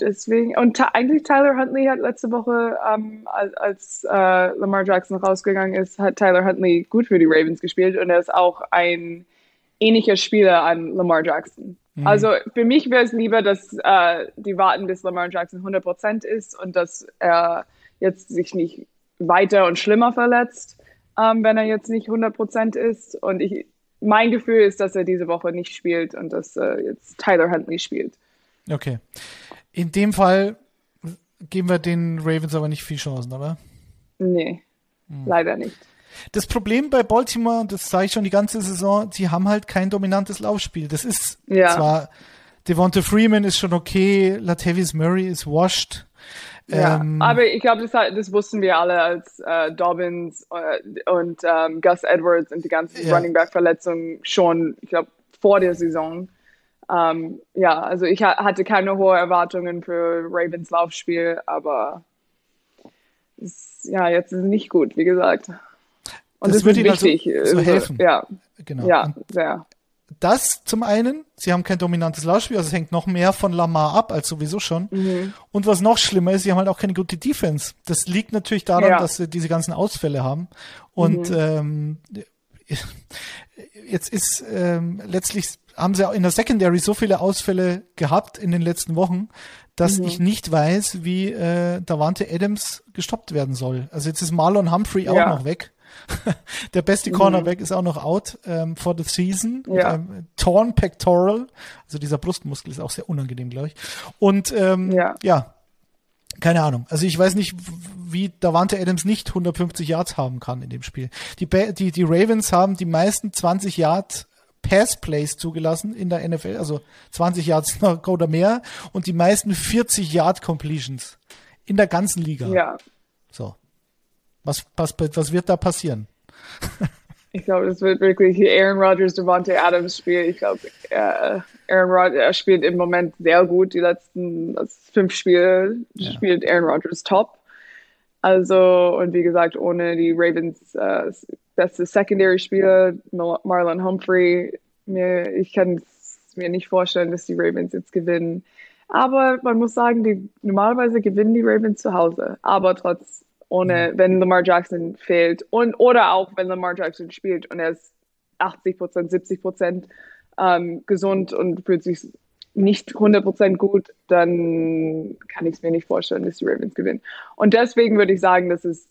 deswegen, und eigentlich Tyler Huntley hat letzte Woche, ähm, als, als äh, Lamar Jackson rausgegangen ist, hat Tyler Huntley gut für die Ravens gespielt und er ist auch ein ähnlicher Spieler an Lamar Jackson. Mhm. Also für mich wäre es lieber, dass äh, die warten, bis Lamar Jackson 100% ist und dass er jetzt sich nicht weiter und schlimmer verletzt ähm, wenn er jetzt nicht 100% ist. Und ich, mein Gefühl ist, dass er diese Woche nicht spielt und dass äh, jetzt Tyler Huntley spielt. Okay. In dem Fall geben wir den Ravens aber nicht viel Chancen, oder? Nee, hm. leider nicht. Das Problem bei Baltimore, das sage ich schon die ganze Saison, sie haben halt kein dominantes Laufspiel. Das ist ja. zwar Devonta Freeman ist schon okay, Latavius Murray ist washed, ja, ähm, aber ich glaube, das, das, wussten wir alle, als äh, Dobbins äh, und ähm, Gus Edwards und die ganzen ja. Running Back Verletzungen schon, ich glaube, vor der Saison. Ähm, ja, also ich ha hatte keine hohen Erwartungen für Ravens Laufspiel, aber ist, ja, jetzt ist es nicht gut, wie gesagt. Und das, das wird ist wichtig. Also so also, helfen. Ja, genau. Ja, sehr das zum einen, sie haben kein dominantes Laufspiel, also es hängt noch mehr von Lamar ab als sowieso schon. Mhm. Und was noch schlimmer ist, sie haben halt auch keine gute Defense. Das liegt natürlich daran, ja. dass sie diese ganzen Ausfälle haben. Und mhm. ähm, jetzt ist ähm, letztlich haben sie auch in der Secondary so viele Ausfälle gehabt in den letzten Wochen, dass mhm. ich nicht weiß, wie äh, Davante Adams gestoppt werden soll. Also jetzt ist Marlon Humphrey auch ja. noch weg. Der beste Cornerback mhm. ist auch noch out ähm, for the season. Ja. Mit torn pectoral. Also dieser Brustmuskel ist auch sehr unangenehm, glaube ich. Und ähm, ja. ja, keine Ahnung. Also ich weiß nicht, wie Davante Adams nicht 150 Yards haben kann in dem Spiel. Die, die, die Ravens haben die meisten 20 Yards Pass-Plays zugelassen in der NFL, also 20 Yards oder mehr und die meisten 40 Yard Completions in der ganzen Liga. Ja. So. Was, was, was wird da passieren? ich glaube, es wird wirklich Aaron Rodgers, Devontae Adams Spiel. Ich glaube, äh, Aaron Rodgers spielt im Moment sehr gut. Die letzten fünf Spiele ja. spielt Aaron Rodgers top. Also, und wie gesagt, ohne die Ravens äh, beste Secondary-Spieler, Marlon Humphrey, mir, ich kann es mir nicht vorstellen, dass die Ravens jetzt gewinnen. Aber man muss sagen, die, normalerweise gewinnen die Ravens zu Hause. Aber trotz, ohne, wenn Lamar Jackson fehlt und oder auch wenn Lamar Jackson spielt und er ist 80 Prozent, 70 Prozent ähm, gesund und fühlt sich nicht 100% gut, dann kann ich es mir nicht vorstellen, dass die Ravens gewinnen. Und deswegen würde ich sagen, dass es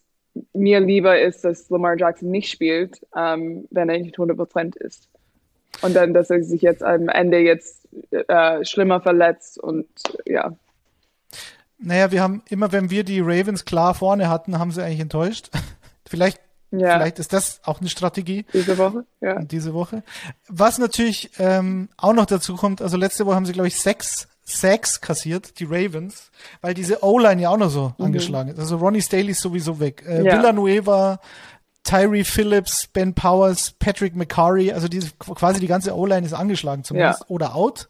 mir lieber ist, dass Lamar Jackson nicht spielt, ähm, wenn er nicht 100% ist. Und dann, dass er sich jetzt am Ende jetzt äh, schlimmer verletzt und ja. Naja, wir haben immer, wenn wir die Ravens klar vorne hatten, haben sie eigentlich enttäuscht. Vielleicht ja. Vielleicht ist das auch eine Strategie. Diese Woche, ja. Diese Woche. Was natürlich ähm, auch noch dazu kommt, also letzte Woche haben sie, glaube ich, sechs Sacks kassiert, die Ravens, weil diese O-Line ja auch noch so mhm. angeschlagen ist. Also Ronnie Staley ist sowieso weg. Äh, ja. Villanueva, Tyree Phillips, Ben Powers, Patrick McCurry, also diese, quasi die ganze O-Line ist angeschlagen zumindest ja. oder out.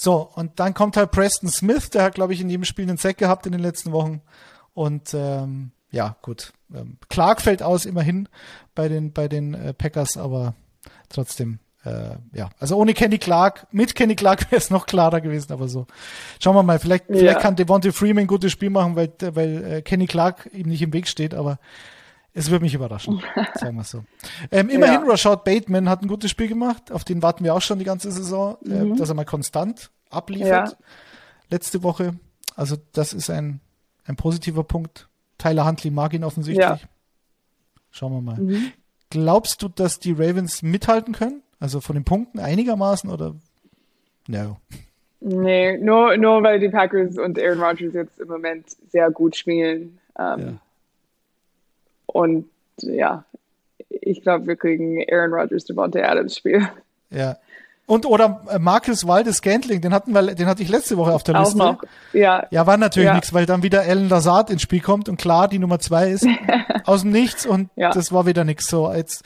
So, und dann kommt halt Preston Smith, der hat, glaube ich, in jedem Spiel einen Sack gehabt in den letzten Wochen. Und ähm, ja, gut. Ähm, Clark fällt aus immerhin bei den, bei den äh, Packers, aber trotzdem, äh, ja. Also ohne Kenny Clark, mit Kenny Clark wäre es noch klarer gewesen, aber so. Schauen wir mal, vielleicht, ja. vielleicht kann Devontae Freeman ein gutes Spiel machen, weil, weil äh, Kenny Clark ihm nicht im Weg steht, aber es würde mich überraschen, sagen wir so. Ähm, immerhin, ja. Rashad Bateman hat ein gutes Spiel gemacht, auf den warten wir auch schon die ganze Saison, äh, mhm. äh, dass er mal konstant abliefert. Ja. Letzte Woche. Also das ist ein, ein positiver Punkt. Tyler Huntley mag ihn offensichtlich. Ja. Schauen wir mal. Mhm. Glaubst du, dass die Ravens mithalten können? Also von den Punkten einigermaßen oder? No. Nee, nur, nur weil die Packers und Aaron Rodgers jetzt im Moment sehr gut spielen. Ähm, ja. Und ja, ich glaube, wir kriegen Aaron Rodgers, Devontae Adams Spiel. Ja, und oder äh, Marcus Waldes Gantling, den hatten wir, den hatte ich letzte Woche auf der Liste. Auch noch. Ja. Ja, war natürlich ja. nichts, weil dann wieder Alan Lazard ins Spiel kommt und klar die Nummer zwei ist aus dem Nichts und ja. das war wieder nichts. So jetzt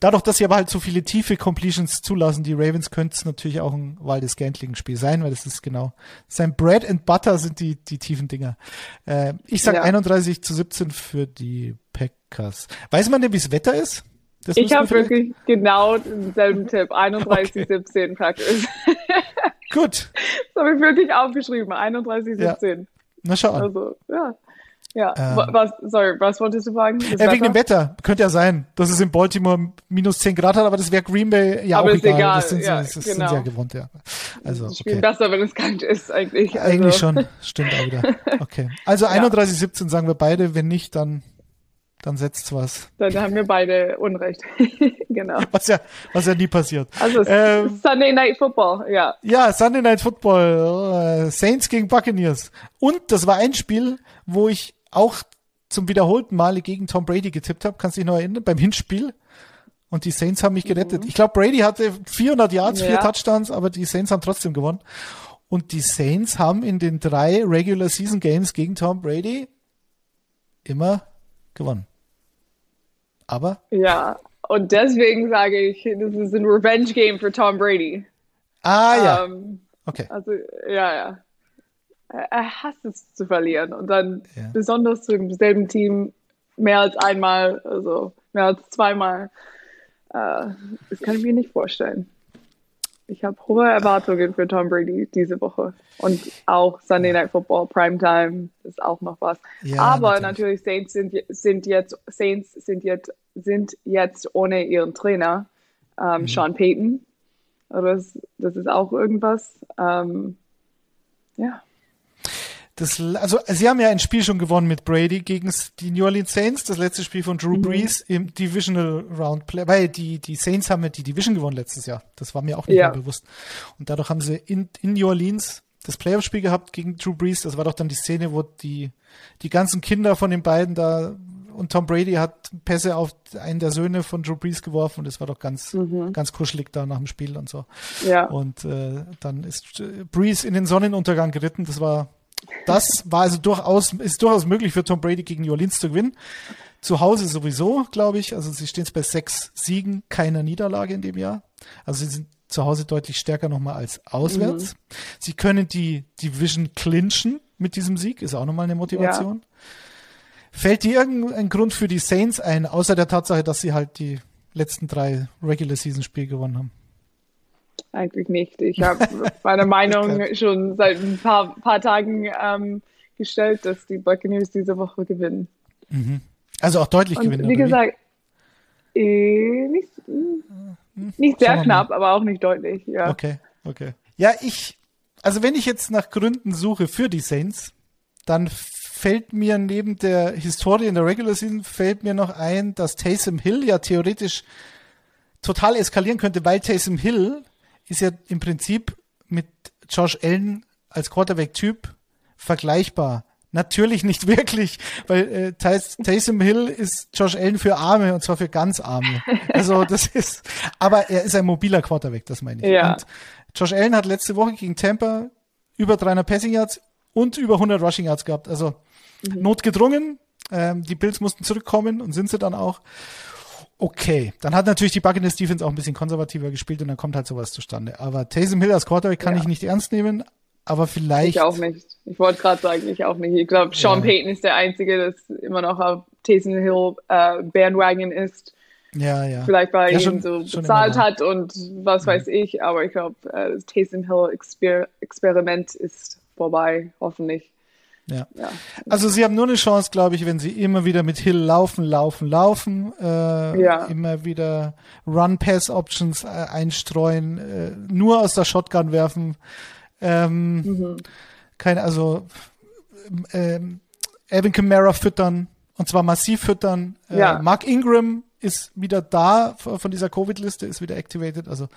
dadurch, dass sie aber halt so viele tiefe Completions zulassen, die Ravens könnte es natürlich auch ein Waldes Gantling Spiel sein, weil das ist genau sein Bread and Butter sind die die tiefen Dinger. Äh, ich sag ja. 31 zu 17 für die Packers. Weiß man denn, wie das Wetter ist? Das ich habe wirklich genau denselben Tipp. 31, okay. 17 Packers. Gut. Das habe ich wirklich aufgeschrieben. 31, 17. Ja. Na schau an. Also, ja. Ja, ähm, was, sorry, was wolltest du sagen? Äh, wegen dem Wetter. Könnte ja sein, dass es in Baltimore minus 10 Grad hat, aber das wäre Green Bay ja aber auch egal. egal. Das sind, ja, das genau. sind sie ja gewohnt, ja. Also, okay. Spielen besser, wenn es kalt ist, eigentlich. Also. Eigentlich schon. Stimmt auch wieder. Okay. Also 31, ja. 17 sagen wir beide. Wenn nicht, dann dann setzt was. Dann haben wir beide Unrecht. genau. Was ja, was ja nie passiert. Also ähm, Sunday Night Football, ja. Ja, Sunday Night Football, äh, Saints gegen Buccaneers. Und das war ein Spiel, wo ich auch zum wiederholten Male gegen Tom Brady getippt habe. Kannst du dich noch erinnern? Beim Hinspiel. Und die Saints haben mich gerettet. Mhm. Ich glaube, Brady hatte 400 Yards, ja. vier Touchdowns, aber die Saints haben trotzdem gewonnen. Und die Saints haben in den drei Regular Season Games gegen Tom Brady immer gewonnen. Aber? Ja, und deswegen sage ich, das ist ein Revenge-Game für Tom Brady. Ah, ja. Ähm, okay. Also, ja, ja. Er hasst es zu verlieren. Und dann ja. besonders zu demselben Team mehr als einmal, also mehr als zweimal. Äh, das kann ich mir nicht vorstellen. Ich habe hohe Erwartungen für Tom Brady diese Woche. Und auch Sunday Night Football, Primetime ist auch noch was. Ja, Aber natürlich. natürlich, Saints sind, sind jetzt, Saints sind jetzt, sind jetzt ohne ihren Trainer, ähm, mhm. Sean Payton. Das, das ist auch irgendwas. Ähm, ja. Das, also sie haben ja ein Spiel schon gewonnen mit Brady gegen die New Orleans Saints, das letzte Spiel von Drew mhm. Brees im Divisional Round Play, weil die, die Saints haben ja die Division gewonnen letztes Jahr. Das war mir auch nicht ja. mehr bewusst. Und dadurch haben sie in, in New Orleans das Playoff-Spiel gehabt gegen Drew Brees. Das war doch dann die Szene, wo die, die ganzen Kinder von den beiden da und Tom Brady hat Pässe auf einen der Söhne von Drew Brees geworfen und es war doch ganz, mhm. ganz kuschelig da nach dem Spiel und so. Ja. Und äh, dann ist äh, Brees in den Sonnenuntergang geritten. Das war, das war also durchaus, ist durchaus möglich für Tom Brady gegen New Orleans zu gewinnen. Zu Hause sowieso, glaube ich. Also sie stehen jetzt bei sechs Siegen, keiner Niederlage in dem Jahr. Also sie sind zu Hause deutlich stärker nochmal als auswärts. Mhm. Sie können die Division clinchen mit diesem Sieg, ist auch nochmal eine Motivation. Ja. Fällt dir irgendein Grund für die Saints ein, außer der Tatsache, dass sie halt die letzten drei Regular Season Spiele gewonnen haben? Eigentlich nicht. Ich habe meine Meinung schon seit ein paar, paar Tagen ähm, gestellt, dass die Buccaneers diese Woche gewinnen. Mhm. Also auch deutlich Und gewinnen. Wie gesagt, äh, nicht, hm, nicht sehr knapp, aber auch nicht deutlich. Ja. Okay, okay. Ja, ich, also wenn ich jetzt nach Gründen suche für die Saints, dann fällt mir neben der Historie in der Regular Season fällt mir noch ein, dass Taysom Hill ja theoretisch total eskalieren könnte, weil Taysom Hill ist ja im Prinzip mit Josh Allen als Quarterback-Typ vergleichbar. Natürlich nicht wirklich, weil äh, Taysom Hill ist Josh Allen für Arme und zwar für ganz Arme. Also das ist, aber er ist ein mobiler Quarterback, das meine ich. Ja. Und Josh Allen hat letzte Woche gegen Tampa über 300 Passing Yards und über 100 Rushing Yards gehabt. Also Mhm. Notgedrungen. Ähm, die Bills mussten zurückkommen und sind sie dann auch. Okay, dann hat natürlich die Buccaneers Defense auch ein bisschen konservativer gespielt und dann kommt halt sowas zustande. Aber Taysom Hill als Quarterback kann ja. ich nicht ernst nehmen, aber vielleicht. Ich auch nicht. Ich wollte gerade sagen, ich auch nicht. Ich glaube, Sean ja. Payton ist der Einzige, das immer noch auf Taysom Hill äh, Bandwagon ist. Ja, ja. Vielleicht weil er ja, ihn so bezahlt hat und was weiß ich, aber ich glaube, äh, das Taysom Hill Exper Experiment ist vorbei, hoffentlich. Ja. ja. Also sie haben nur eine Chance, glaube ich, wenn sie immer wieder mit Hill laufen, laufen, laufen, äh, ja. immer wieder Run-Pass-Options äh, einstreuen, äh, nur aus der Shotgun werfen. Ähm, mhm. Keine, also ähm, Evan Kamara füttern und zwar massiv füttern. Äh, ja. Mark Ingram ist wieder da von dieser Covid-Liste, ist wieder activated. Also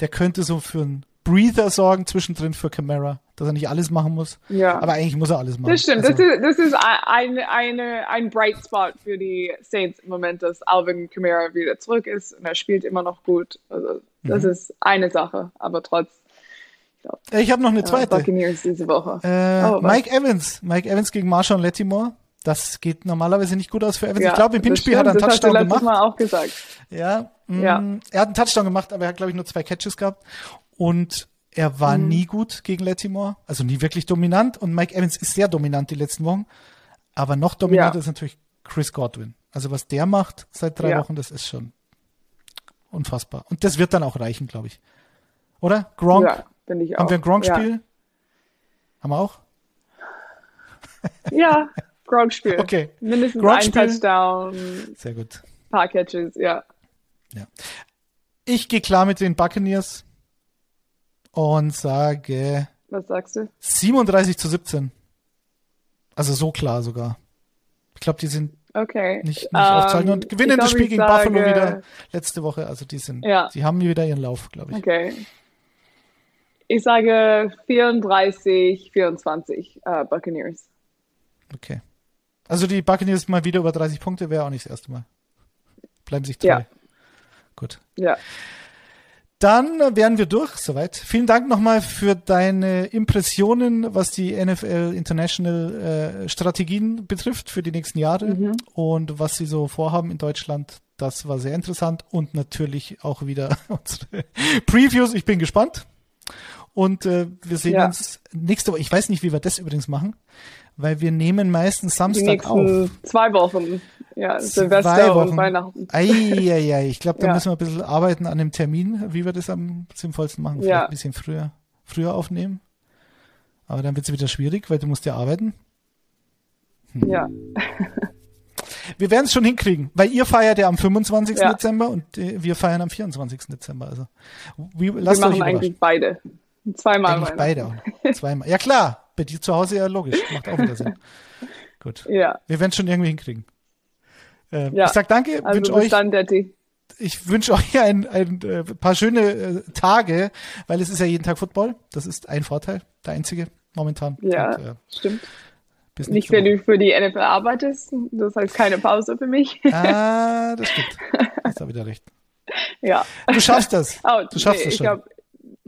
der könnte so für ein Breather sorgen zwischendrin für Camara, dass er nicht alles machen muss. Ja. Aber eigentlich muss er alles machen. Das stimmt. Also, das, ist, das ist ein, eine, ein Bright Spot für die Saints im Moment, dass Alvin Kamara wieder zurück ist und er spielt immer noch gut. Also das mhm. ist eine Sache, aber trotz. Ich, ich habe noch eine zweite. Uh, Buccaneers diese Woche. Äh, oh, Mike Evans. Mike Evans gegen Marshawn Lattimore. Das geht normalerweise nicht gut aus für Evans. Ja, ich glaube, im Hinspiel hat er einen Touchdown gemacht. Das Mal auch gesagt. Ja, mh, ja. Mm, er hat einen Touchdown gemacht, aber er hat, glaube ich, nur zwei Catches gehabt. Und er war mhm. nie gut gegen Latimore, also nie wirklich dominant. Und Mike Evans ist sehr dominant die letzten Wochen. Aber noch dominanter ja. ist natürlich Chris Godwin. Also was der macht seit drei ja. Wochen, das ist schon unfassbar. Und das wird dann auch reichen, glaube ich. Oder? Gronk? Ja, bin ich auch. Haben wir ein Gronk-Spiel? Ja. Haben wir auch? Ja, Gronk-Spiel. Okay. Mindestens ein Touchdown. Sehr gut. Paar Catches, ja. Ja. Ich gehe klar mit den Buccaneers und sage. Was sagst du? 37 zu 17. Also so klar sogar. Ich glaube, die sind okay. nicht, nicht um, aufzahlen und gewinnen glaub, das Spiel gegen sage, Buffalo wieder letzte Woche. Also die sind, ja. die haben wieder ihren Lauf, glaube ich. Okay. Ich sage 34, 24 uh, Buccaneers. Okay. Also die Buccaneers mal wieder über 30 Punkte wäre auch nicht das erste Mal. Bleiben sich treu. Ja. Gut. Ja. Dann wären wir durch, soweit. Vielen Dank nochmal für deine Impressionen, was die NFL International äh, Strategien betrifft für die nächsten Jahre mhm. und was sie so vorhaben in Deutschland. Das war sehr interessant und natürlich auch wieder unsere Previews. Ich bin gespannt. Und äh, wir sehen ja. uns nächste Woche. Ich weiß nicht, wie wir das übrigens machen, weil wir nehmen meistens Samstag auf. Zwei Wochen. Ja, Silvester Wochen. und Weihnachten. Eieiei, ich glaube, da ja. müssen wir ein bisschen arbeiten an dem Termin, wie wir das am sinnvollsten machen. Vielleicht ja. ein bisschen früher, früher aufnehmen. Aber dann wird es wieder schwierig, weil du musst ja arbeiten. Hm. Ja. wir werden es schon hinkriegen, weil ihr feiert ja am 25. Ja. Dezember und äh, wir feiern am 24. Dezember. Also wie, lasst wir machen euch eigentlich beide. Zweimal. Eigentlich beide. Zweimal. Ja klar, bei dir zu Hause ja logisch. Macht auch wieder Sinn. Gut. Ja. Wir werden es schon irgendwie hinkriegen. Äh, ja. Ich sag danke, also wünsche euch. Dann, ich wünsche euch ein, ein, ein, äh, paar schöne äh, Tage, weil es ist ja jeden Tag Football. Das ist ein Vorteil, der einzige momentan. Ja, Und, äh, stimmt. Nicht, wenn du für die NFL arbeitest. Das heißt keine Pause für mich. Ah, das stimmt. Hast da wieder recht. Ja. Du schaffst das. Oh, du schaffst nee, das schon. Ich glaub,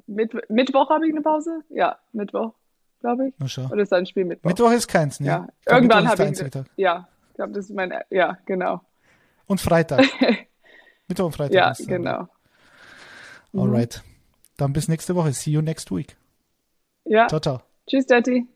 Mitt Mittwoch habe ich eine Pause. Ja, Mittwoch, glaube ich. Na schau. Oder ist ein Spiel Mittwoch? Mittwoch ist keins, ne? Ja. Irgendwann habe ich. Ja, glaube, das ist mein. Ja, genau. Und Freitag. Mittwoch und Freitag. Ja, genau. Alright. Dann bis nächste Woche. See you next week. Ja. Ciao, ciao. Tschüss, Daddy.